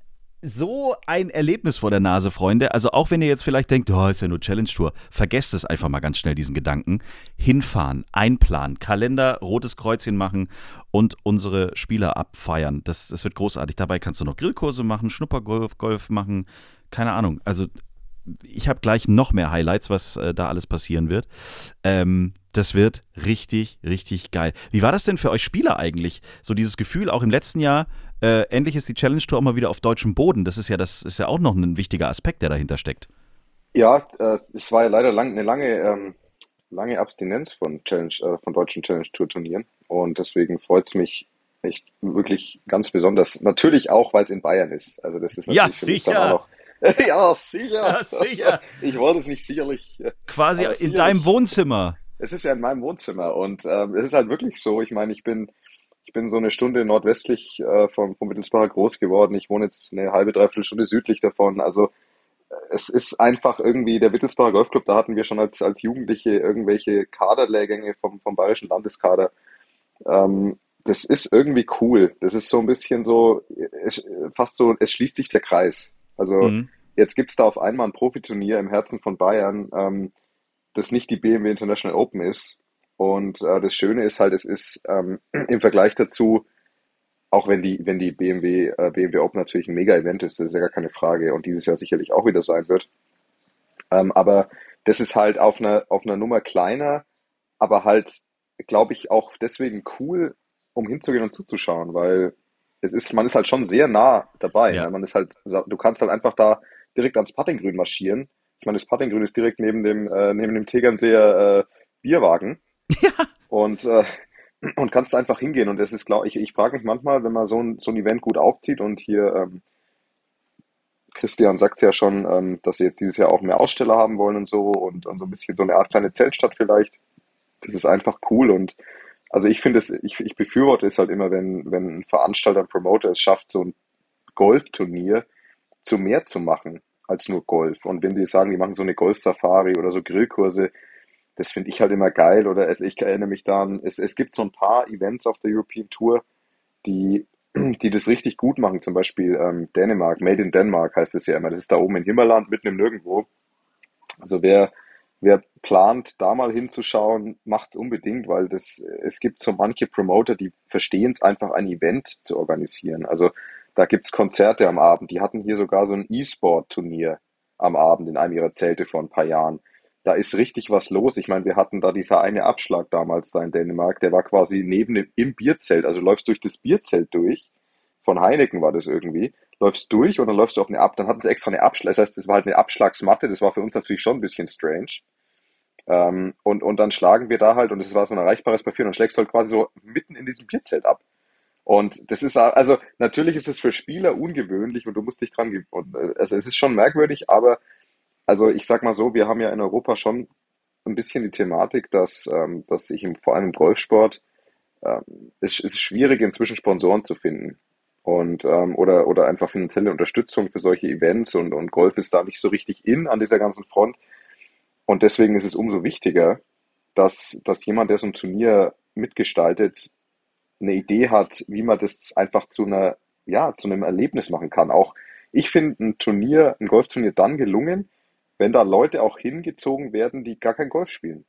so ein Erlebnis vor der Nase, Freunde. Also auch wenn ihr jetzt vielleicht denkt, oh, ist ja nur Challenge Tour, vergesst es einfach mal ganz schnell, diesen Gedanken. Hinfahren, einplanen, Kalender, rotes Kreuzchen machen und unsere Spieler abfeiern. Das, das wird großartig. Dabei kannst du noch Grillkurse machen, Schnuppergolf Golf machen, keine Ahnung. Also ich habe gleich noch mehr Highlights, was äh, da alles passieren wird. Ähm, das wird richtig, richtig geil. Wie war das denn für euch Spieler eigentlich? So dieses Gefühl, auch im letzten Jahr, äh, endlich ist die Challenge Tour auch mal wieder auf deutschem Boden. Das ist ja, das ist ja auch noch ein wichtiger Aspekt, der dahinter steckt.
Ja, äh, es war ja leider lang, eine lange, ähm, lange Abstinenz von Challenge, äh, von deutschen Challenge Tour Turnieren. Und deswegen freut es mich echt wirklich ganz besonders. Natürlich auch, weil es in Bayern ist. Also das ist natürlich
ja, sicher.
Noch, ja, sicher.
Ja, sicher.
Ich wollte es nicht sicherlich.
Quasi in sicherlich. deinem Wohnzimmer.
Es ist ja in meinem Wohnzimmer und ähm, es ist halt wirklich so. Ich meine, ich bin ich bin so eine Stunde nordwestlich äh, vom, vom Mittelsbacher groß geworden. Ich wohne jetzt eine halbe, dreiviertel Stunde südlich davon. Also äh, es ist einfach irgendwie der Wittelsbacher Golfclub, da hatten wir schon als, als Jugendliche irgendwelche Kaderlehrgänge vom, vom bayerischen Landeskader. Ähm, das ist irgendwie cool. Das ist so ein bisschen so, es, fast so, es schließt sich der Kreis. Also mhm. jetzt gibt es da auf einmal ein Profiturnier im Herzen von Bayern, ähm, das nicht die BMW International Open ist, und äh, das Schöne ist halt, es ist ähm, im Vergleich dazu auch wenn die, wenn die BMW, äh, BMW Open natürlich ein Mega-Event ist, das ist ja gar keine Frage und dieses Jahr sicherlich auch wieder sein wird. Ähm, aber das ist halt auf einer, auf einer Nummer kleiner, aber halt, glaube ich, auch deswegen cool, um hinzugehen und zuzuschauen, weil es ist, man ist halt schon sehr nah dabei.
Ja.
Ne? Man ist halt, du kannst halt einfach da direkt ans Puttinggrün marschieren. Ich meine, das Puttinggrün ist direkt neben dem, äh, neben dem Tegernseer äh, Bierwagen.
Ja.
Und, äh, und kannst einfach hingehen. Und das ist, glaube ich, ich frage mich manchmal, wenn man so ein, so ein Event gut aufzieht und hier, ähm, Christian sagt es ja schon, ähm, dass sie jetzt dieses Jahr auch mehr Aussteller haben wollen und so und, und so ein bisschen so eine Art kleine Zeltstadt vielleicht. Das ist einfach cool und also ich finde es, ich, ich befürworte es halt immer, wenn, wenn ein Veranstalter, ein Promoter es schafft, so ein Golfturnier zu mehr zu machen als nur Golf. Und wenn die sagen, die machen so eine Golf-Safari oder so Grillkurse, das finde ich halt immer geil. Oder also ich erinnere mich daran, es, es gibt so ein paar Events auf der European Tour, die, die das richtig gut machen. Zum Beispiel ähm, Dänemark, Made in Denmark heißt es ja immer. Das ist da oben in Himmerland, mitten im Nirgendwo. Also wer, wer plant, da mal hinzuschauen, macht es unbedingt, weil das, es gibt so manche Promoter, die verstehen es einfach, ein Event zu organisieren. Also da gibt es Konzerte am Abend. Die hatten hier sogar so ein E-Sport-Turnier am Abend in einem ihrer Zelte vor ein paar Jahren. Da ist richtig was los. Ich meine, wir hatten da dieser eine Abschlag damals da in Dänemark, der war quasi neben dem, im Bierzelt. Also du läufst durch das Bierzelt durch. Von Heineken war das irgendwie. Läufst durch und dann läufst du auf eine Ab, dann hatten sie extra eine Abschlag. Das heißt, das war halt eine Abschlagsmatte. Das war für uns natürlich schon ein bisschen strange. Ähm, und, und dann schlagen wir da halt, und es war so ein erreichbares Papier, und dann schlägst du halt quasi so mitten in diesem Bierzelt ab. Und das ist, also natürlich ist es für Spieler ungewöhnlich und du musst dich dran, und, äh, also es ist schon merkwürdig, aber also ich sag mal so, wir haben ja in Europa schon ein bisschen die Thematik, dass, ähm, dass sich im, vor allem im Golfsport ähm, es, es ist schwierig, inzwischen Sponsoren zu finden. Und, ähm, oder, oder einfach finanzielle Unterstützung für solche Events und, und Golf ist da nicht so richtig in an dieser ganzen Front. Und deswegen ist es umso wichtiger, dass, dass jemand, der so ein Turnier mitgestaltet, eine Idee hat, wie man das einfach zu einer, ja, zu einem Erlebnis machen kann. Auch ich finde ein Turnier, ein Golfturnier dann gelungen, wenn da Leute auch hingezogen werden, die gar kein Golf spielen.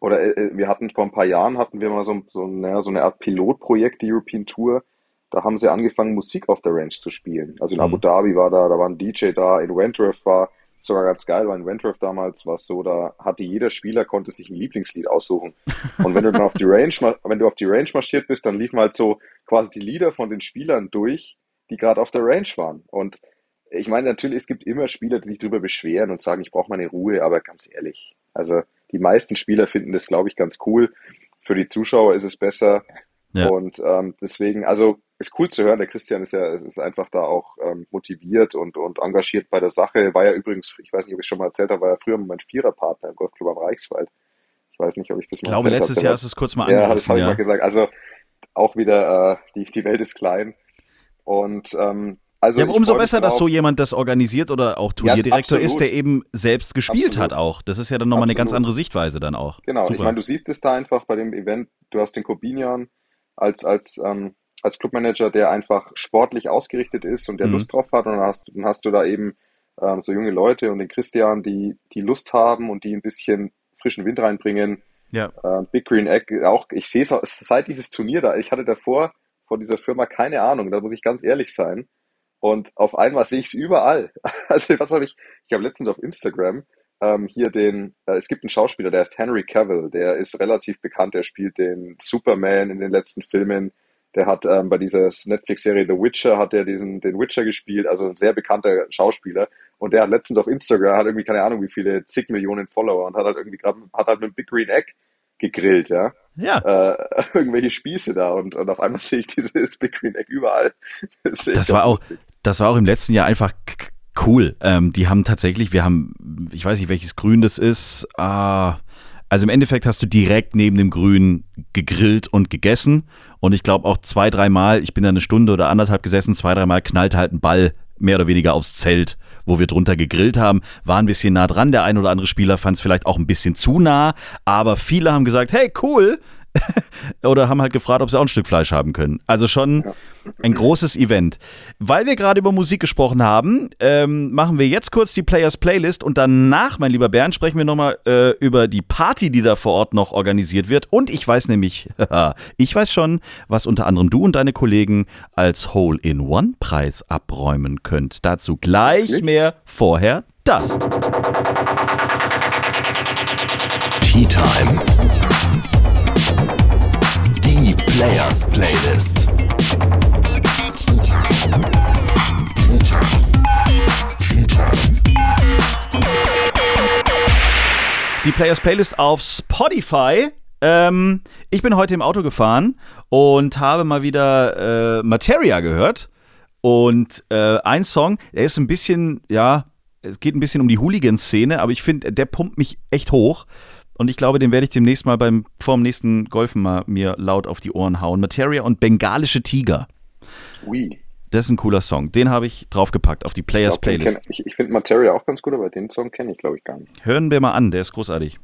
Oder äh, äh, wir hatten vor ein paar Jahren hatten wir mal so, so, naja, so eine Art Pilotprojekt, die European Tour. Da haben sie angefangen, Musik auf der Range zu spielen. Also in Abu
Mhm.
Dhabi war da, da war ein DJ da, in Wentworth war sogar ganz geil, weil in Wentworth damals war es so, da hatte jeder Spieler konnte sich ein Lieblingslied aussuchen. Und wenn du dann auf die Range, wenn du auf die Range marschiert bist, dann liefen halt so quasi die Lieder von den Spielern durch, die gerade auf der Range waren. Und ich meine, natürlich, es gibt immer Spieler, die sich darüber beschweren und sagen, ich brauche meine Ruhe, aber ganz ehrlich, also die meisten Spieler finden das, glaube ich, ganz cool. Für die Zuschauer ist es besser.
Ja.
Und ähm, deswegen, also ist cool zu hören, der Christian ist ja ist einfach da auch ähm, motiviert und, und engagiert bei der Sache. War ja übrigens, ich weiß nicht, ob ich schon mal erzählt habe, war ja früher mein Viererpartner im Golfclub am Reichswald. Ich weiß nicht, ob ich das
Ich
mal
glaube,
erzählt
letztes
habe.
Jahr ist es kurz mal
Ja, das
angerissen.
habe ich
Ja.
mal gesagt. Also auch wieder, äh, die, die Welt ist klein. Und ähm, also
Ja, aber
ich
umso besser, dass so jemand das organisiert oder auch Turnierdirektor
absolut.
ist, der eben selbst gespielt
Absolut.
hat auch. Das ist ja dann nochmal eine ganz andere Sichtweise dann auch.
Genau, ich
Super.
meine, du siehst es da einfach bei dem Event, du hast den Kobinian als, als, ähm, als Clubmanager, der einfach sportlich ausgerichtet ist und der
Mhm.
Lust drauf hat und dann hast, dann hast du da eben ähm, so junge Leute und den Christian, die, die Lust haben und die ein bisschen frischen Wind reinbringen.
Ja.
Äh, Big Green Egg, auch, ich sehe es seit dieses Turnier da, ich hatte davor von dieser Firma keine Ahnung, da muss ich ganz ehrlich sein. Und auf einmal sehe ich es überall. Also was habe ich, ich habe letztens auf Instagram ähm, hier den, äh, es gibt einen Schauspieler, der heißt Henry Cavill, der ist relativ bekannt, der spielt den Superman in den letzten Filmen. Der hat ähm, bei dieser Netflix-Serie The Witcher hat er diesen, den Witcher gespielt, also ein sehr bekannter Schauspieler. Und der hat letztens auf Instagram, hat irgendwie keine Ahnung wie viele, zig Millionen Follower und hat halt irgendwie gerade, hat halt mit Big Green Egg gegrillt, ja.
Ja,
Äh, irgendwelche Spieße da und, und auf einmal sehe ich dieses Big Green Egg überall. Das,
Das war auch-
lustig.
das war auch im letzten Jahr einfach cool. Ähm, die haben tatsächlich, wir haben, ich weiß nicht, welches Grün das ist. Ah, also im Endeffekt hast du direkt neben dem Grün gegrillt und gegessen. Und ich glaube auch zwei, dreimal, ich bin da eine Stunde oder anderthalb gesessen, zwei, dreimal knallte halt ein Ball mehr oder weniger aufs Zelt, wo wir drunter gegrillt haben. War ein bisschen nah dran. Der ein oder andere Spieler fand es vielleicht auch ein bisschen zu nah. Aber viele haben gesagt, hey, cool, oder haben halt gefragt, ob sie auch ein Stück Fleisch haben können. Also schon ein großes Event. Weil wir gerade über Musik gesprochen haben, ähm, machen wir jetzt kurz die Players Playlist und danach, mein lieber Bernd, sprechen wir nochmal äh, über die Party, die da vor Ort noch organisiert wird. Und ich weiß nämlich, ich weiß schon, was unter anderem du und deine Kollegen als Hole-in-One-Preis abräumen könnt. Dazu gleich mehr, vorher das.
Tea Time. Players Playlist.
Die Players Playlist auf Spotify. Ähm, ich bin heute im Auto gefahren und habe mal wieder äh, Materia gehört. Und äh, ein Song, der ist ein bisschen, ja, es geht ein bisschen um die Hooligan-Szene, aber ich finde, der pumpt mich echt hoch. Und ich glaube, den werde ich demnächst mal beim, vor dem nächsten Golfen mal mir laut auf die Ohren hauen. Materia und Bengalische Tiger.
Ui.
Das ist ein cooler Song. Den habe ich draufgepackt auf die Players
Ich, glaub,
Playlist.
kenn- ich, ich finde Materia auch ganz gut, aber den Song kenne ich, glaube ich, gar nicht.
Hören wir mal an, der ist großartig.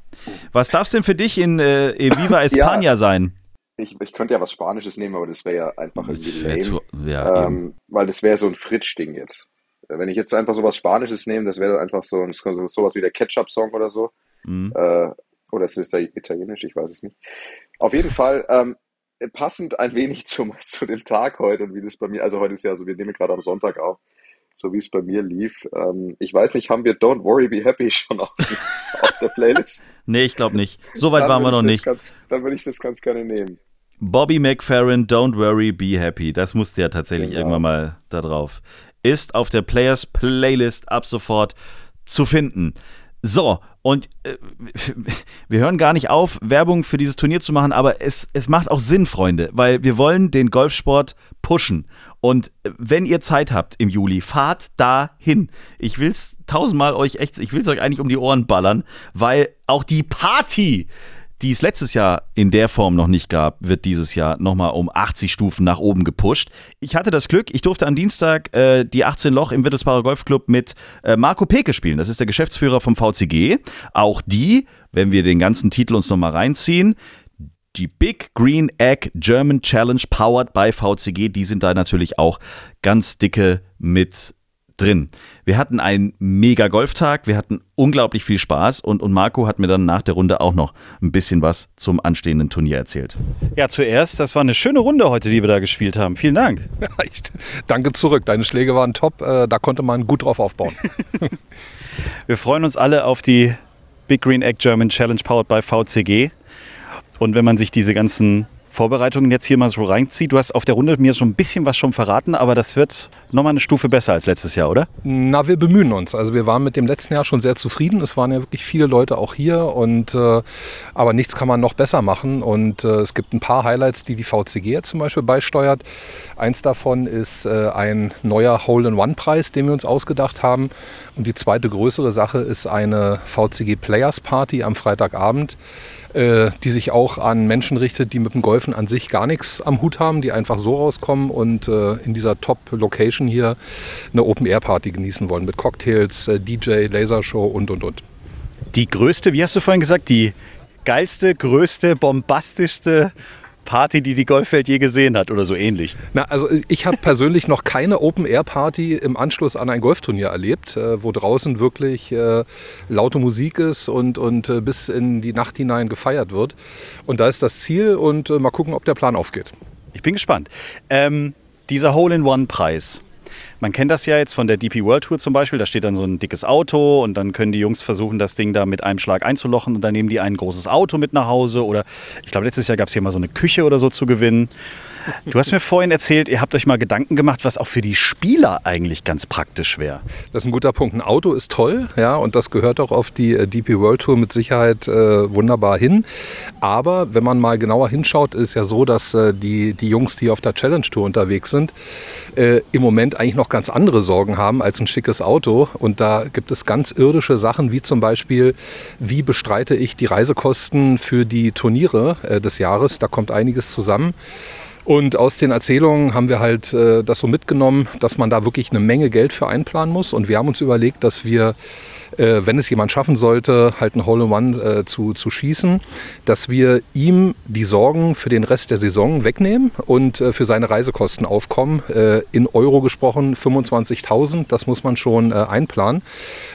Was darf es denn für dich in äh, Eviva España sein?
Ich, ich könnte ja was Spanisches nehmen, aber das wäre ja einfach irgendwie lame.
zu- ja,
ähm, weil das wäre so ein Fritsch-Ding jetzt. Äh, Wenn ich jetzt einfach sowas Spanisches nehme, das wäre einfach so, ein- so sowas wie der Ketchup-Song oder so.
Mhm.
Äh, oder ist es italienisch? Ich weiß es nicht. Auf jeden Fall ähm, passend ein wenig zum, zu dem Tag heute und wie das bei mir, also heute ist ja, also wir nehmen gerade am Sonntag auf, so wie es bei mir lief. Ähm, ich weiß nicht, haben wir Don't Worry, Be Happy schon auf, auf der Playlist?
Nee, ich glaube nicht. So weit
Dann
waren wir noch nicht.
Ganz, dann würde ich das ganz gerne nehmen.
Bobby McFerrin, Don't Worry, Be Happy. Das musste ja tatsächlich
Genau.
irgendwann mal da drauf. Ist auf der Players Playlist ab sofort zu finden. So, und äh, wir hören gar nicht auf, Werbung für dieses Turnier zu machen, aber es, es macht auch Sinn, Freunde, weil wir wollen den Golfsport pushen. Und äh, wenn ihr Zeit habt im Juli, fahrt da hin. Ich will es tausendmal euch echt, ich will es euch eigentlich um die Ohren ballern, weil auch die Party, die es letztes Jahr in der Form noch nicht gab, wird dieses Jahr nochmal um 80 Stufen nach oben gepusht. Ich hatte das Glück, ich durfte am Dienstag äh, die 18 Loch im Wittelsbacher Golfclub mit äh, Marco Peke spielen. Das ist der Geschäftsführer vom VCG. Auch die, wenn wir den ganzen Titel uns nochmal reinziehen, die Big Green Egg German Challenge powered by VCG, die sind da natürlich auch ganz dicke mit drin. Wir hatten einen mega Golftag, wir hatten unglaublich viel Spaß und, und Marco hat mir dann nach der Runde auch noch ein bisschen was zum anstehenden Turnier erzählt. Ja, zuerst, das war eine schöne Runde heute, die wir da gespielt haben. Vielen Dank.
Ja, ich, danke zurück. Deine Schläge waren top. Äh, da konnte man gut drauf aufbauen.
Wir freuen uns alle auf die Big Green Egg German Challenge powered by VCG. Und wenn man sich diese ganzen Vorbereitungen jetzt hier mal so reinzieht, du hast auf der Runde mir schon ein bisschen was schon verraten, aber das wird nochmal eine Stufe besser als letztes Jahr, oder?
Na, wir bemühen uns. Also wir waren mit dem letzten Jahr schon sehr zufrieden. Es waren ja wirklich viele Leute auch hier und äh, aber nichts kann man noch besser machen. Und äh, es gibt ein paar Highlights, die die VCG jetzt zum Beispiel beisteuert. Eins davon ist äh, ein neuer Hole-in-One-Preis, den wir uns ausgedacht haben. Und die zweite größere Sache ist eine VCG Players Party am Freitagabend äh, die sich auch an Menschen richtet, die mit dem Golfen an sich gar nichts am Hut haben, die einfach so rauskommen und äh, in dieser Top-Location hier eine Open-Air-Party genießen wollen mit Cocktails, äh, DJ, Lasershow und und und.
Die größte, wie hast du vorhin gesagt, die geilste, größte, bombastischste Party, die die Golfwelt je gesehen hat oder so ähnlich.
Na, also ich habe persönlich noch keine Open-Air-Party im Anschluss an ein Golfturnier erlebt, äh, wo draußen wirklich äh, laute Musik ist und, und äh, bis in die Nacht hinein gefeiert wird. Und da ist das Ziel und äh, mal gucken, ob der Plan aufgeht.
Ich bin gespannt. Ähm, dieser Hole-in-One-Preis. Man kennt das ja jetzt von der DP World Tour zum Beispiel. Da steht dann so ein dickes Auto und dann können die Jungs versuchen, das Ding da mit einem Schlag einzulochen und dann nehmen die ein großes Auto mit nach Hause. Oder ich glaube, letztes Jahr gab es hier mal so eine Küche oder so zu gewinnen. Du hast mir vorhin erzählt, ihr habt euch mal Gedanken gemacht, was auch für die Spieler eigentlich ganz praktisch wäre.
Das ist ein guter Punkt. Ein Auto ist toll, ja, und das gehört auch auf die äh, DP World Tour mit Sicherheit äh, wunderbar hin. Aber wenn man mal genauer hinschaut, ist ja so, dass äh, die, die Jungs, die auf der Challenge Tour unterwegs sind, äh, im Moment eigentlich noch ganz andere Sorgen haben als ein schickes Auto. Und da gibt es ganz irdische Sachen, wie zum Beispiel, wie bestreite ich die Reisekosten für die Turniere äh, des Jahres. Da kommt einiges zusammen. Und aus den Erzählungen haben wir halt äh, das so mitgenommen, dass man da wirklich eine Menge Geld für einplanen muss. Und wir haben uns überlegt, dass wir äh, wenn es jemand schaffen sollte, halt ein Hole-in-One äh, zu, zu schießen, dass wir ihm die Sorgen für den Rest der Saison wegnehmen und äh, für seine Reisekosten aufkommen. Äh, in Euro gesprochen 25.000, das muss man schon äh, einplanen.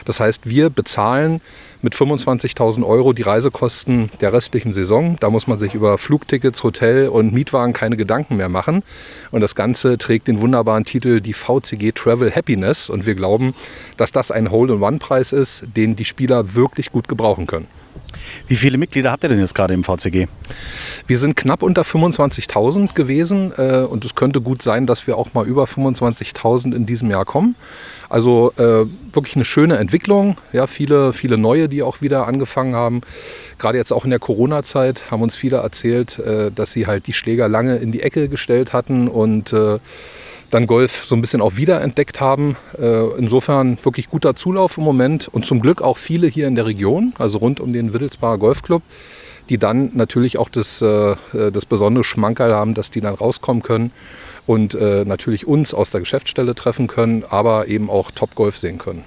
Das heißt, wir bezahlen mit 25.000 Euro die Reisekosten der restlichen Saison. Da muss man sich über Flugtickets, Hotel und Mietwagen keine Gedanken mehr machen. Und das Ganze trägt den wunderbaren Titel die VCG Travel Happiness. Und wir glauben, dass das ein Hole-in-One-Preis ist, den die Spieler wirklich gut gebrauchen können.
Wie viele Mitglieder habt ihr denn jetzt gerade im VCG?
Wir sind knapp unter 25.000 gewesen äh, und es könnte gut sein, dass wir auch mal über 25.000 in diesem Jahr kommen. Also äh, wirklich eine schöne Entwicklung. Ja, viele, viele neue, die auch wieder angefangen haben. Gerade jetzt auch in der Corona-Zeit haben uns viele erzählt, äh, dass sie halt die Schläger lange in die Ecke gestellt hatten und äh, dann Golf so ein bisschen auch wiederentdeckt haben. Äh, insofern wirklich guter Zulauf im Moment und zum Glück auch viele hier in der Region, also rund um den Wittelsbacher Golfclub, die dann natürlich auch das, äh, das besondere Schmankerl haben, dass die dann rauskommen können und äh, natürlich uns aus der Geschäftsstelle treffen können, aber eben auch Top-Golf sehen können.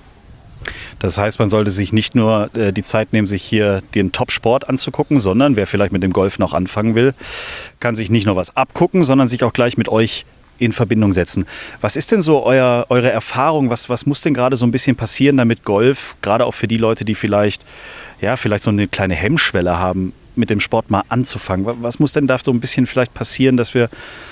Das heißt, man sollte sich nicht nur äh, die Zeit nehmen, sich hier den Top-Sport anzugucken, sondern wer vielleicht mit dem Golf noch anfangen will, kann sich nicht nur was abgucken, sondern sich auch gleich mit euch in Verbindung setzen. Was ist denn so euer, eure Erfahrung? Was, was muss denn gerade so ein bisschen passieren, damit Golf, gerade auch für die Leute, die vielleicht, ja, vielleicht so eine kleine Hemmschwelle haben, mit dem Sport mal anzufangen? Was muss denn da so ein bisschen vielleicht passieren, dass wir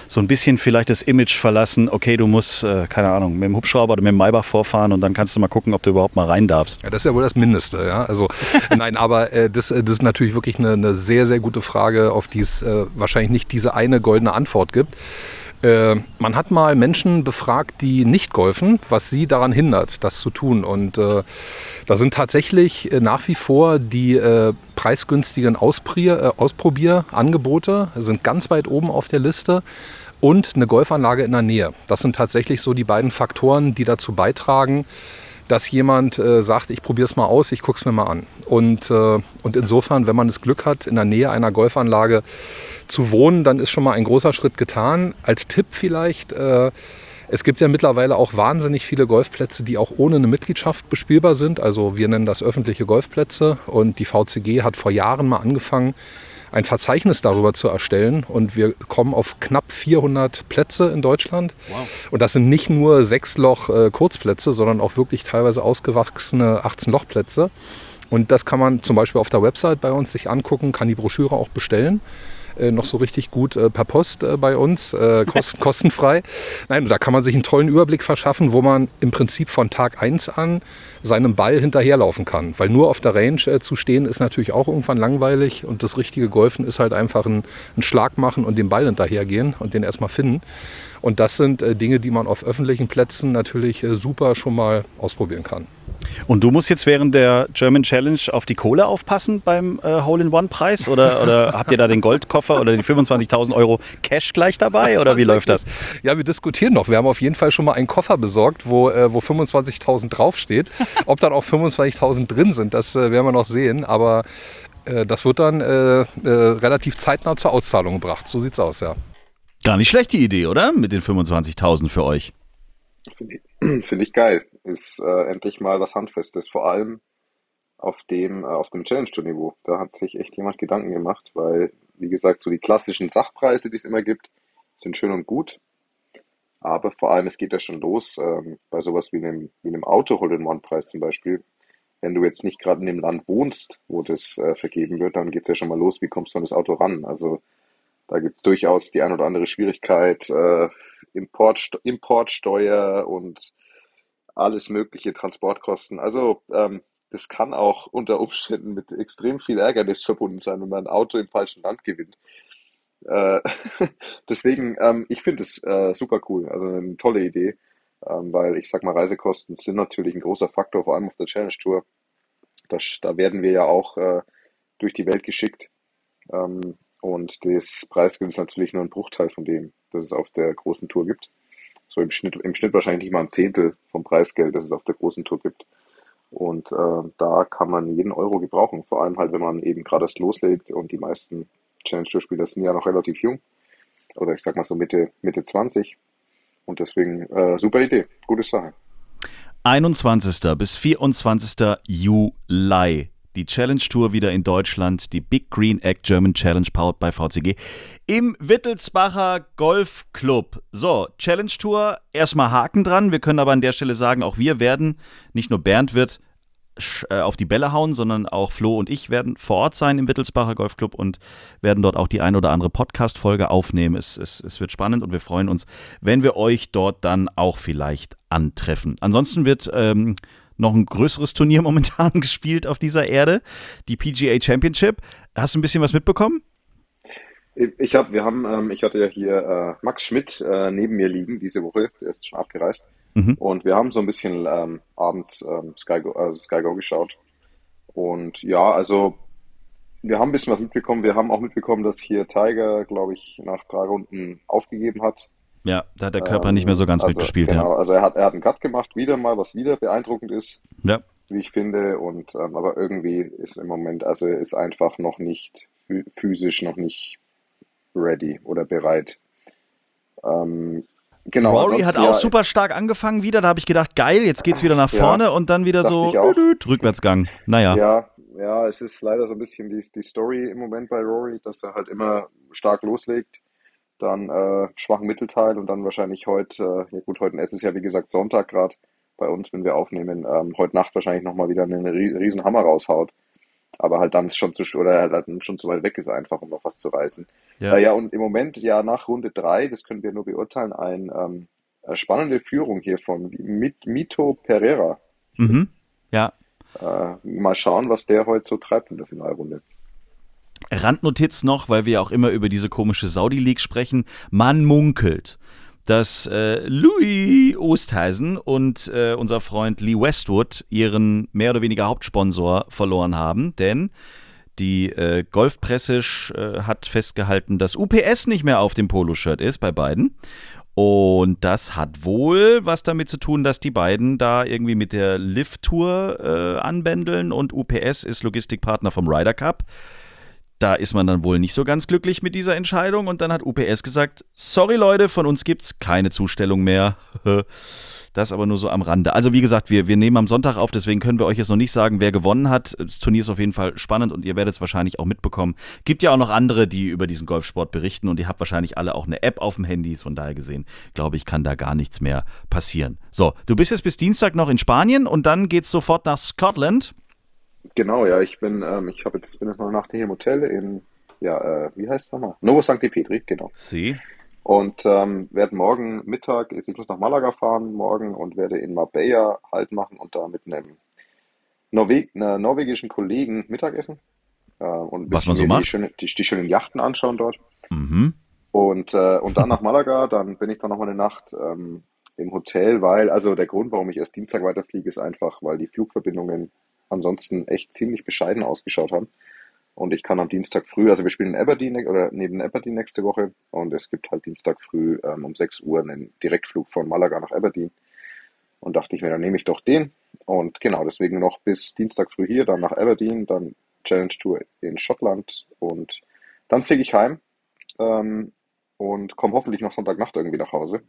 so ein bisschen vielleicht das Image verlassen, okay, du musst, äh, keine Ahnung, mit dem Hubschrauber oder mit dem Maybach vorfahren und dann kannst du mal gucken, ob du überhaupt mal rein darfst.
Ja, das ist ja wohl das Mindeste, ja. Also nein, aber äh, das, äh, das ist natürlich wirklich eine, eine, sehr, sehr gute Frage, auf die es äh, wahrscheinlich nicht diese eine goldene Antwort gibt. Äh, man hat mal Menschen befragt, die nicht golfen, was sie daran hindert, das zu tun. Und äh, da sind tatsächlich äh, nach wie vor die äh, preisgünstigen Ausprier, äh, Ausprobierangebote sind ganz weit oben auf der Liste und eine Golfanlage in der Nähe. Das sind tatsächlich so die beiden Faktoren, die dazu beitragen, dass jemand äh, sagt, ich probiere es mal aus, ich gucke es mir mal an. Und, äh, und insofern, wenn man das Glück hat, in der Nähe einer Golfanlage zu wohnen, dann ist schon mal ein großer Schritt getan. Als Tipp vielleicht, äh, es gibt ja mittlerweile auch wahnsinnig viele Golfplätze, die auch ohne eine Mitgliedschaft bespielbar sind. Also wir nennen das öffentliche Golfplätze und die VCG hat vor Jahren mal angefangen, ein Verzeichnis darüber zu erstellen und wir kommen auf knapp 400 Plätze in Deutschland. Wow. Und das sind nicht nur Sechsloch äh, Kurzplätze, sondern auch wirklich teilweise ausgewachsene 18-Loch-Plätze. Und das kann man zum Beispiel auf der Website bei uns sich angucken, kann die Broschüre auch bestellen. Äh, noch so richtig gut äh, per Post äh, bei uns, kost, kostenfrei. Nein, da kann man sich einen tollen Überblick verschaffen, wo man im Prinzip von Tag 1 an seinem Ball hinterherlaufen kann. Weil nur auf der Range zu stehen ist natürlich auch irgendwann langweilig und das richtige Golfen ist halt einfach ein, ein Schlag machen und den Ball hinterhergehen und den erstmal finden. Und das sind äh, Dinge, die man auf öffentlichen Plätzen natürlich äh, super schon mal ausprobieren kann.
Und du musst jetzt während der German Challenge auf die Kohle aufpassen beim äh, Hole-in-One-Preis? Oder, oder habt ihr da den Goldkoffer oder die 25.000 Euro Cash gleich dabei? Oder wie läuft das?
Ja, wir diskutieren noch. Wir haben auf jeden Fall schon mal einen Koffer besorgt, wo, äh, wo 25.000 draufsteht. Ob dann auch 25.000 drin sind, das äh, werden wir noch sehen. Aber äh, das wird dann relativ zeitnah zur Auszahlung gebracht. So sieht es aus, ja.
Gar nicht schlechte Idee, oder? Mit den 25.000 für euch.
Finde ich, find ich, geil. Ist äh, endlich mal was Handfestes. Vor allem auf dem, äh, dem Challenge-Tour-Niveau. Da hat sich echt jemand Gedanken gemacht, weil, wie gesagt, so die klassischen Sachpreise, die es immer gibt, sind schön und gut. Aber vor allem, es geht ja schon los ähm, bei sowas wie einem, wie einem Auto-Hole-in-One-Preis zum Beispiel. Wenn du jetzt nicht gerade in dem Land wohnst, wo das äh, vergeben wird, dann geht es ja schon mal los, wie kommst du an das Auto ran? Also da gibt es durchaus die ein oder andere Schwierigkeit, äh, Import, Importsteuer und alles mögliche Transportkosten. Also ähm, das kann auch unter Umständen mit extrem viel Ärgernis verbunden sein, wenn man ein Auto im falschen Land gewinnt. Äh, deswegen, ähm, ich finde es äh, super cool, also eine tolle Idee, ähm, weil ich sag mal, Reisekosten sind natürlich ein großer Faktor, vor allem auf der Challenge Tour. Das, da werden wir ja auch äh, durch die Welt geschickt. Ähm, und das Preisgeld ist natürlich nur ein Bruchteil von dem, das es auf der großen Tour gibt. So im Schnitt, im Schnitt wahrscheinlich nicht mal ein Zehntel vom Preisgeld, das es auf der großen Tour gibt. Und äh, da kann man jeden Euro gebrauchen. Vor allem halt, wenn man eben gerade erst loslegt und die meisten Challenge Tour Spieler sind ja noch relativ jung. Oder ich sag mal so Mitte, Mitte 20. Und deswegen äh, super Idee, gute Sache.
21. bis 24. Juli. Die Challenge Tour wieder in Deutschland, die Big Green Egg German Challenge powered by VCG im Wittelsbacher Golf Club. So, Challenge Tour, erstmal Haken dran. Wir können aber an der Stelle sagen, auch wir werden, nicht nur Bernd wird äh, auf die Bälle hauen, sondern auch Flo und ich werden vor Ort sein im Wittelsbacher Golf Club und werden dort auch die ein oder andere Podcast-Folge aufnehmen. Es, es, es wird spannend und wir freuen uns, wenn wir euch dort dann auch vielleicht antreffen. Ansonsten wird ähm, noch ein größeres Turnier momentan gespielt auf dieser Erde, die PGA Championship. Hast du ein bisschen was mitbekommen?
Ich habe, wir haben, ähm, ich hatte ja hier äh, Max Schmidt äh, neben mir liegen diese Woche, der ist schon abgereist.
Mhm.
Und wir haben so ein bisschen ähm, abends ähm, Sky Go, also Sky Go geschaut. Und ja, also wir haben ein bisschen was mitbekommen. Wir haben auch mitbekommen, dass hier Tiger, glaube ich, nach drei Runden aufgegeben hat.
Ja, da hat der Körper nicht mehr so ganz
also,
mitgespielt.
Genau, also er hat, er hat einen Cut gemacht, wieder mal, was wieder beeindruckend ist,
Ja. ja.
wie ich finde. Und ähm, aber irgendwie ist im Moment, also er ist einfach noch nicht physisch noch nicht ready oder bereit. Ähm, genau.
Rory hat auch
ja,
super stark angefangen wieder. Da habe ich gedacht, geil, jetzt geht's wieder nach
Ja,
vorne und dann wieder so Rückwärtsgang. Naja.
Ja, ja, es ist leider so ein bisschen die, die Story im Moment bei Rory, dass er halt immer stark loslegt, dann äh, schwachen Mittelteil und dann wahrscheinlich heute, äh, ja gut, heute es ist ja wie gesagt Sonntag gerade bei uns, wenn wir aufnehmen, ähm, heute Nacht wahrscheinlich nochmal wieder einen ri- riesen Hammer raushaut. Aber halt dann ist schon zu, oder halt dann schon zu weit weg ist einfach, um noch was zu reißen.
Ja.
Ja, ja und im Moment, ja, nach Runde drei, das können wir nur beurteilen, ein ähm, eine spannende Führung hier von Mit- Mito Pereira.
Mhm. Ja.
Äh, mal schauen, was der heute so treibt in der Finalrunde.
Randnotiz noch, weil wir auch immer über diese komische Saudi League sprechen. Man munkelt, dass äh, Louis Oosthuizen und äh, unser Freund Lee Westwood ihren mehr oder weniger Hauptsponsor verloren haben, denn die äh, Golfpresse äh, hat festgehalten, dass UPS nicht mehr auf dem Poloshirt ist bei beiden. Und das hat wohl was damit zu tun, dass die beiden da irgendwie mit der Lift-Tour äh, anbändeln und UPS ist Logistikpartner vom Ryder Cup. Da ist man dann wohl nicht so ganz glücklich mit dieser Entscheidung und dann hat UPS gesagt, sorry Leute, von uns gibt's keine Zustellung mehr. Das aber nur so am Rande. Also wie gesagt, wir, wir nehmen am Sonntag auf, deswegen können wir euch jetzt noch nicht sagen, wer gewonnen hat. Das Turnier ist auf jeden Fall spannend und ihr werdet es wahrscheinlich auch mitbekommen. Gibt ja auch noch andere, die über diesen Golfsport berichten und ihr habt wahrscheinlich alle auch eine App auf dem Handy. Von daher gesehen, glaube ich, kann da gar nichts mehr passieren. So, du bist jetzt bis Dienstag noch in Spanien und dann geht's sofort nach Scotland.
Genau, ja, ich bin, ähm, ich habe jetzt bin jetzt noch Nacht hier im Hotel in, ja, äh, wie heißt es nochmal? Novo Sancti Petri, genau.
Sie.
Und ähm, werde morgen Mittag, ich muss nach Malaga fahren morgen und werde in Marbella Halt machen und da mit einem Norwe einer norwegischen Kollegen Mittagessen. Äh, und ein
Was man so
mir
macht?
Die, schöne, die, die schönen Yachten anschauen dort.
Mhm.
Und, äh, und dann nach Malaga, dann bin ich dann nochmal eine Nacht ähm, im Hotel, weil, also der Grund, warum ich erst Dienstag weiterfliege, ist einfach, weil die Flugverbindungen ansonsten echt ziemlich bescheiden ausgeschaut haben. Und ich kann am Dienstag früh, also wir spielen in Aberdeen ne- oder neben Aberdeen nächste Woche und es gibt halt Dienstag früh ähm, um 6 Uhr einen Direktflug von Malaga nach Aberdeen. Und dachte ich mir, dann nehme ich doch den. Und genau, deswegen noch bis Dienstag früh hier, dann nach Aberdeen, dann Challenge Tour in Schottland und dann fliege ich heim ähm, und komme hoffentlich noch Sonntagnacht irgendwie nach Hause.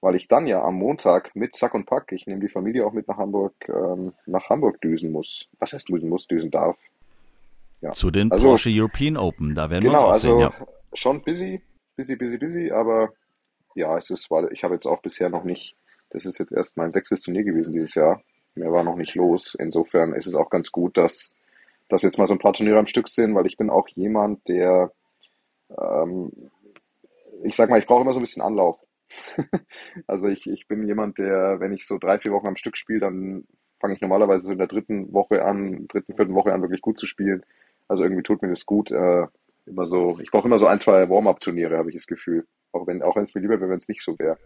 Weil ich dann ja am Montag mit Sack und Pack, ich nehme die Familie auch mit nach Hamburg, ähm, nach Hamburg düsen muss. Was heißt düsen muss, düsen darf? Ja.
Zu den
Also-
Porsche European Open. Da werden wir
Genau,
uns auch
also
sehen, ja.
schon busy, busy, busy, busy, aber ja, es ist, weil ich habe jetzt auch bisher noch nicht, das ist jetzt erst mein sechstes Turnier gewesen dieses Jahr. Mehr war noch nicht los. Insofern ist es auch ganz gut, dass, dass jetzt mal so ein paar Turniere am Stück sind, weil ich bin auch jemand, der, ähm, ich sag mal, ich brauche immer so ein bisschen Anlauf. Also ich, ich bin jemand, der, wenn ich so drei, vier Wochen am Stück spiele, dann fange ich normalerweise so in der dritten Woche an, dritten, vierten Woche an, wirklich gut zu spielen. Also irgendwie tut mir das gut. Äh, immer so, ich brauche immer so ein, zwei Warm-up-Turniere, habe ich das Gefühl. Auch wenn, auch es mir lieber wäre, wenn es nicht so wäre.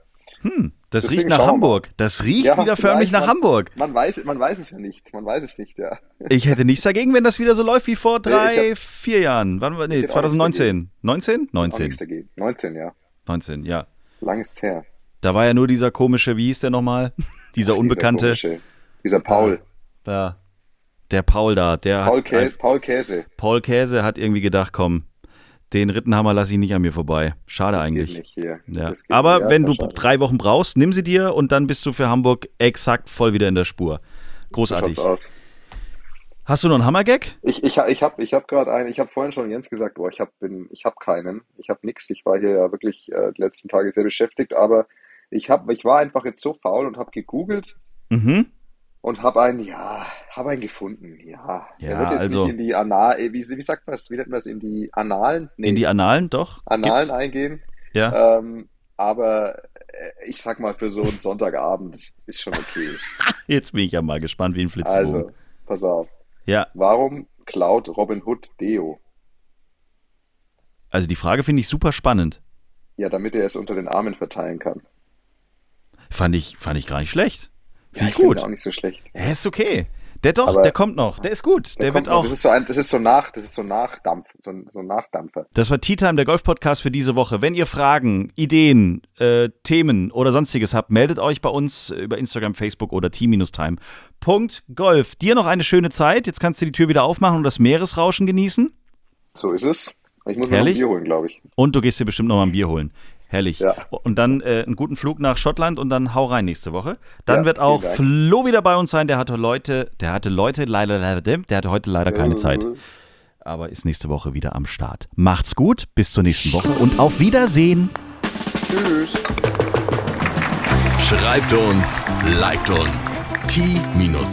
Hm, das
Deswegen
riecht nach. Hamburg. Das riecht
Ja,
wieder förmlich nach
man-
Hamburg.
Man weiß, man weiß es ja nicht. Man weiß es nicht, ja.
Ich hätte nichts dagegen, wenn das wieder so läuft wie vor
Nee,
drei,
ich
vier Jahren. Wann war, nee,
Ich hätte auch nichts
2019. 19?
Auch nichts
19.
dagegen. 19, ja.
19, ja.
Lang ist her.
Da war ja nur dieser komische, wie hieß der nochmal? Dieser Unbekannte.
Dieser, komische, dieser Paul.
Ja. Der Paul da, der
Paul,
hat
Kä
einfach-
Paul Käse.
Paul Käse hat irgendwie gedacht, komm, Den Rittenhammer lasse ich nicht an mir vorbei. Schade
Das
eigentlich. Ja. Aber
nicht. Ja,
wenn du drei Wochen brauchst, nimm sie dir und dann bist du für Hamburg exakt voll wieder in der Spur.
So
Großartig.
schaut's aus.
Hast du noch einen Hammergag?
Ich, ich, ich habe ich hab gerade einen, ich habe vorhin schon Jens gesagt, boah, ich habe ich hab keinen, ich habe nichts. Ich war hier ja wirklich äh, die letzten Tage sehr beschäftigt, aber ich, hab, ich war einfach jetzt so faul und habe gegoogelt
Mhm.
und habe einen, ja, habe einen gefunden, ja. Der
Ja,
wird jetzt
also-
nicht in die Anal, äh, wie, wie sagt man das, wie nennt man das, in die Annalen? Nee,
In die Annalen, doch?
Annalen
Gibt's?
eingehen.
Ja.
Ähm, aber äh, ich sag mal, für so einen Sonntagabend ist schon okay.
Jetzt bin ich ja mal gespannt wie ein Flitzebogen.
Also, pass auf.
Ja,
Warum klaut Robin Hood Deo?
also die Frage finde ich super spannend.
Ja, damit er es unter den Armen verteilen kann.
Fand ich, fand ich gar nicht schlecht.
Ja,
Finde ich
finde
gut.
ihn auch nicht so schlecht.
Er ist okay. Der doch,
Aber-
der kommt noch. Der ist gut. Der,
Der
wird
noch.
auch.
Das ist so ein, das ist so nach, das ist so Nachdampf, so ein, so ein Nachdampfer.
Das war Tea Time, der Golf-Podcast für diese Woche. Wenn ihr Fragen, Ideen, äh, Themen oder sonstiges habt, meldet euch bei uns über Instagram, Facebook oder team-time.golf. Dir noch eine schöne Zeit. Jetzt kannst du die Tür wieder aufmachen und das Meeresrauschen genießen.
So ist es. Ich muss mir noch ein. Bier holen, glaube ich.
Und du gehst dir bestimmt noch mal ein Bier holen. Herrlich.
Ja.
Und dann äh, einen guten Flug nach Schottland und dann hau rein nächste Woche. Dann
Ja,
wird auch. Flo wieder bei uns sein. Der hatte Leute, der hatte Leute leider, leider, der hatte heute leider keine Zeit. Aber ist nächste Woche wieder am Start. Macht's gut, bis zur nächsten Woche und auf Wiedersehen.
Tschüss.
Schreibt uns, liked uns. t-time.golf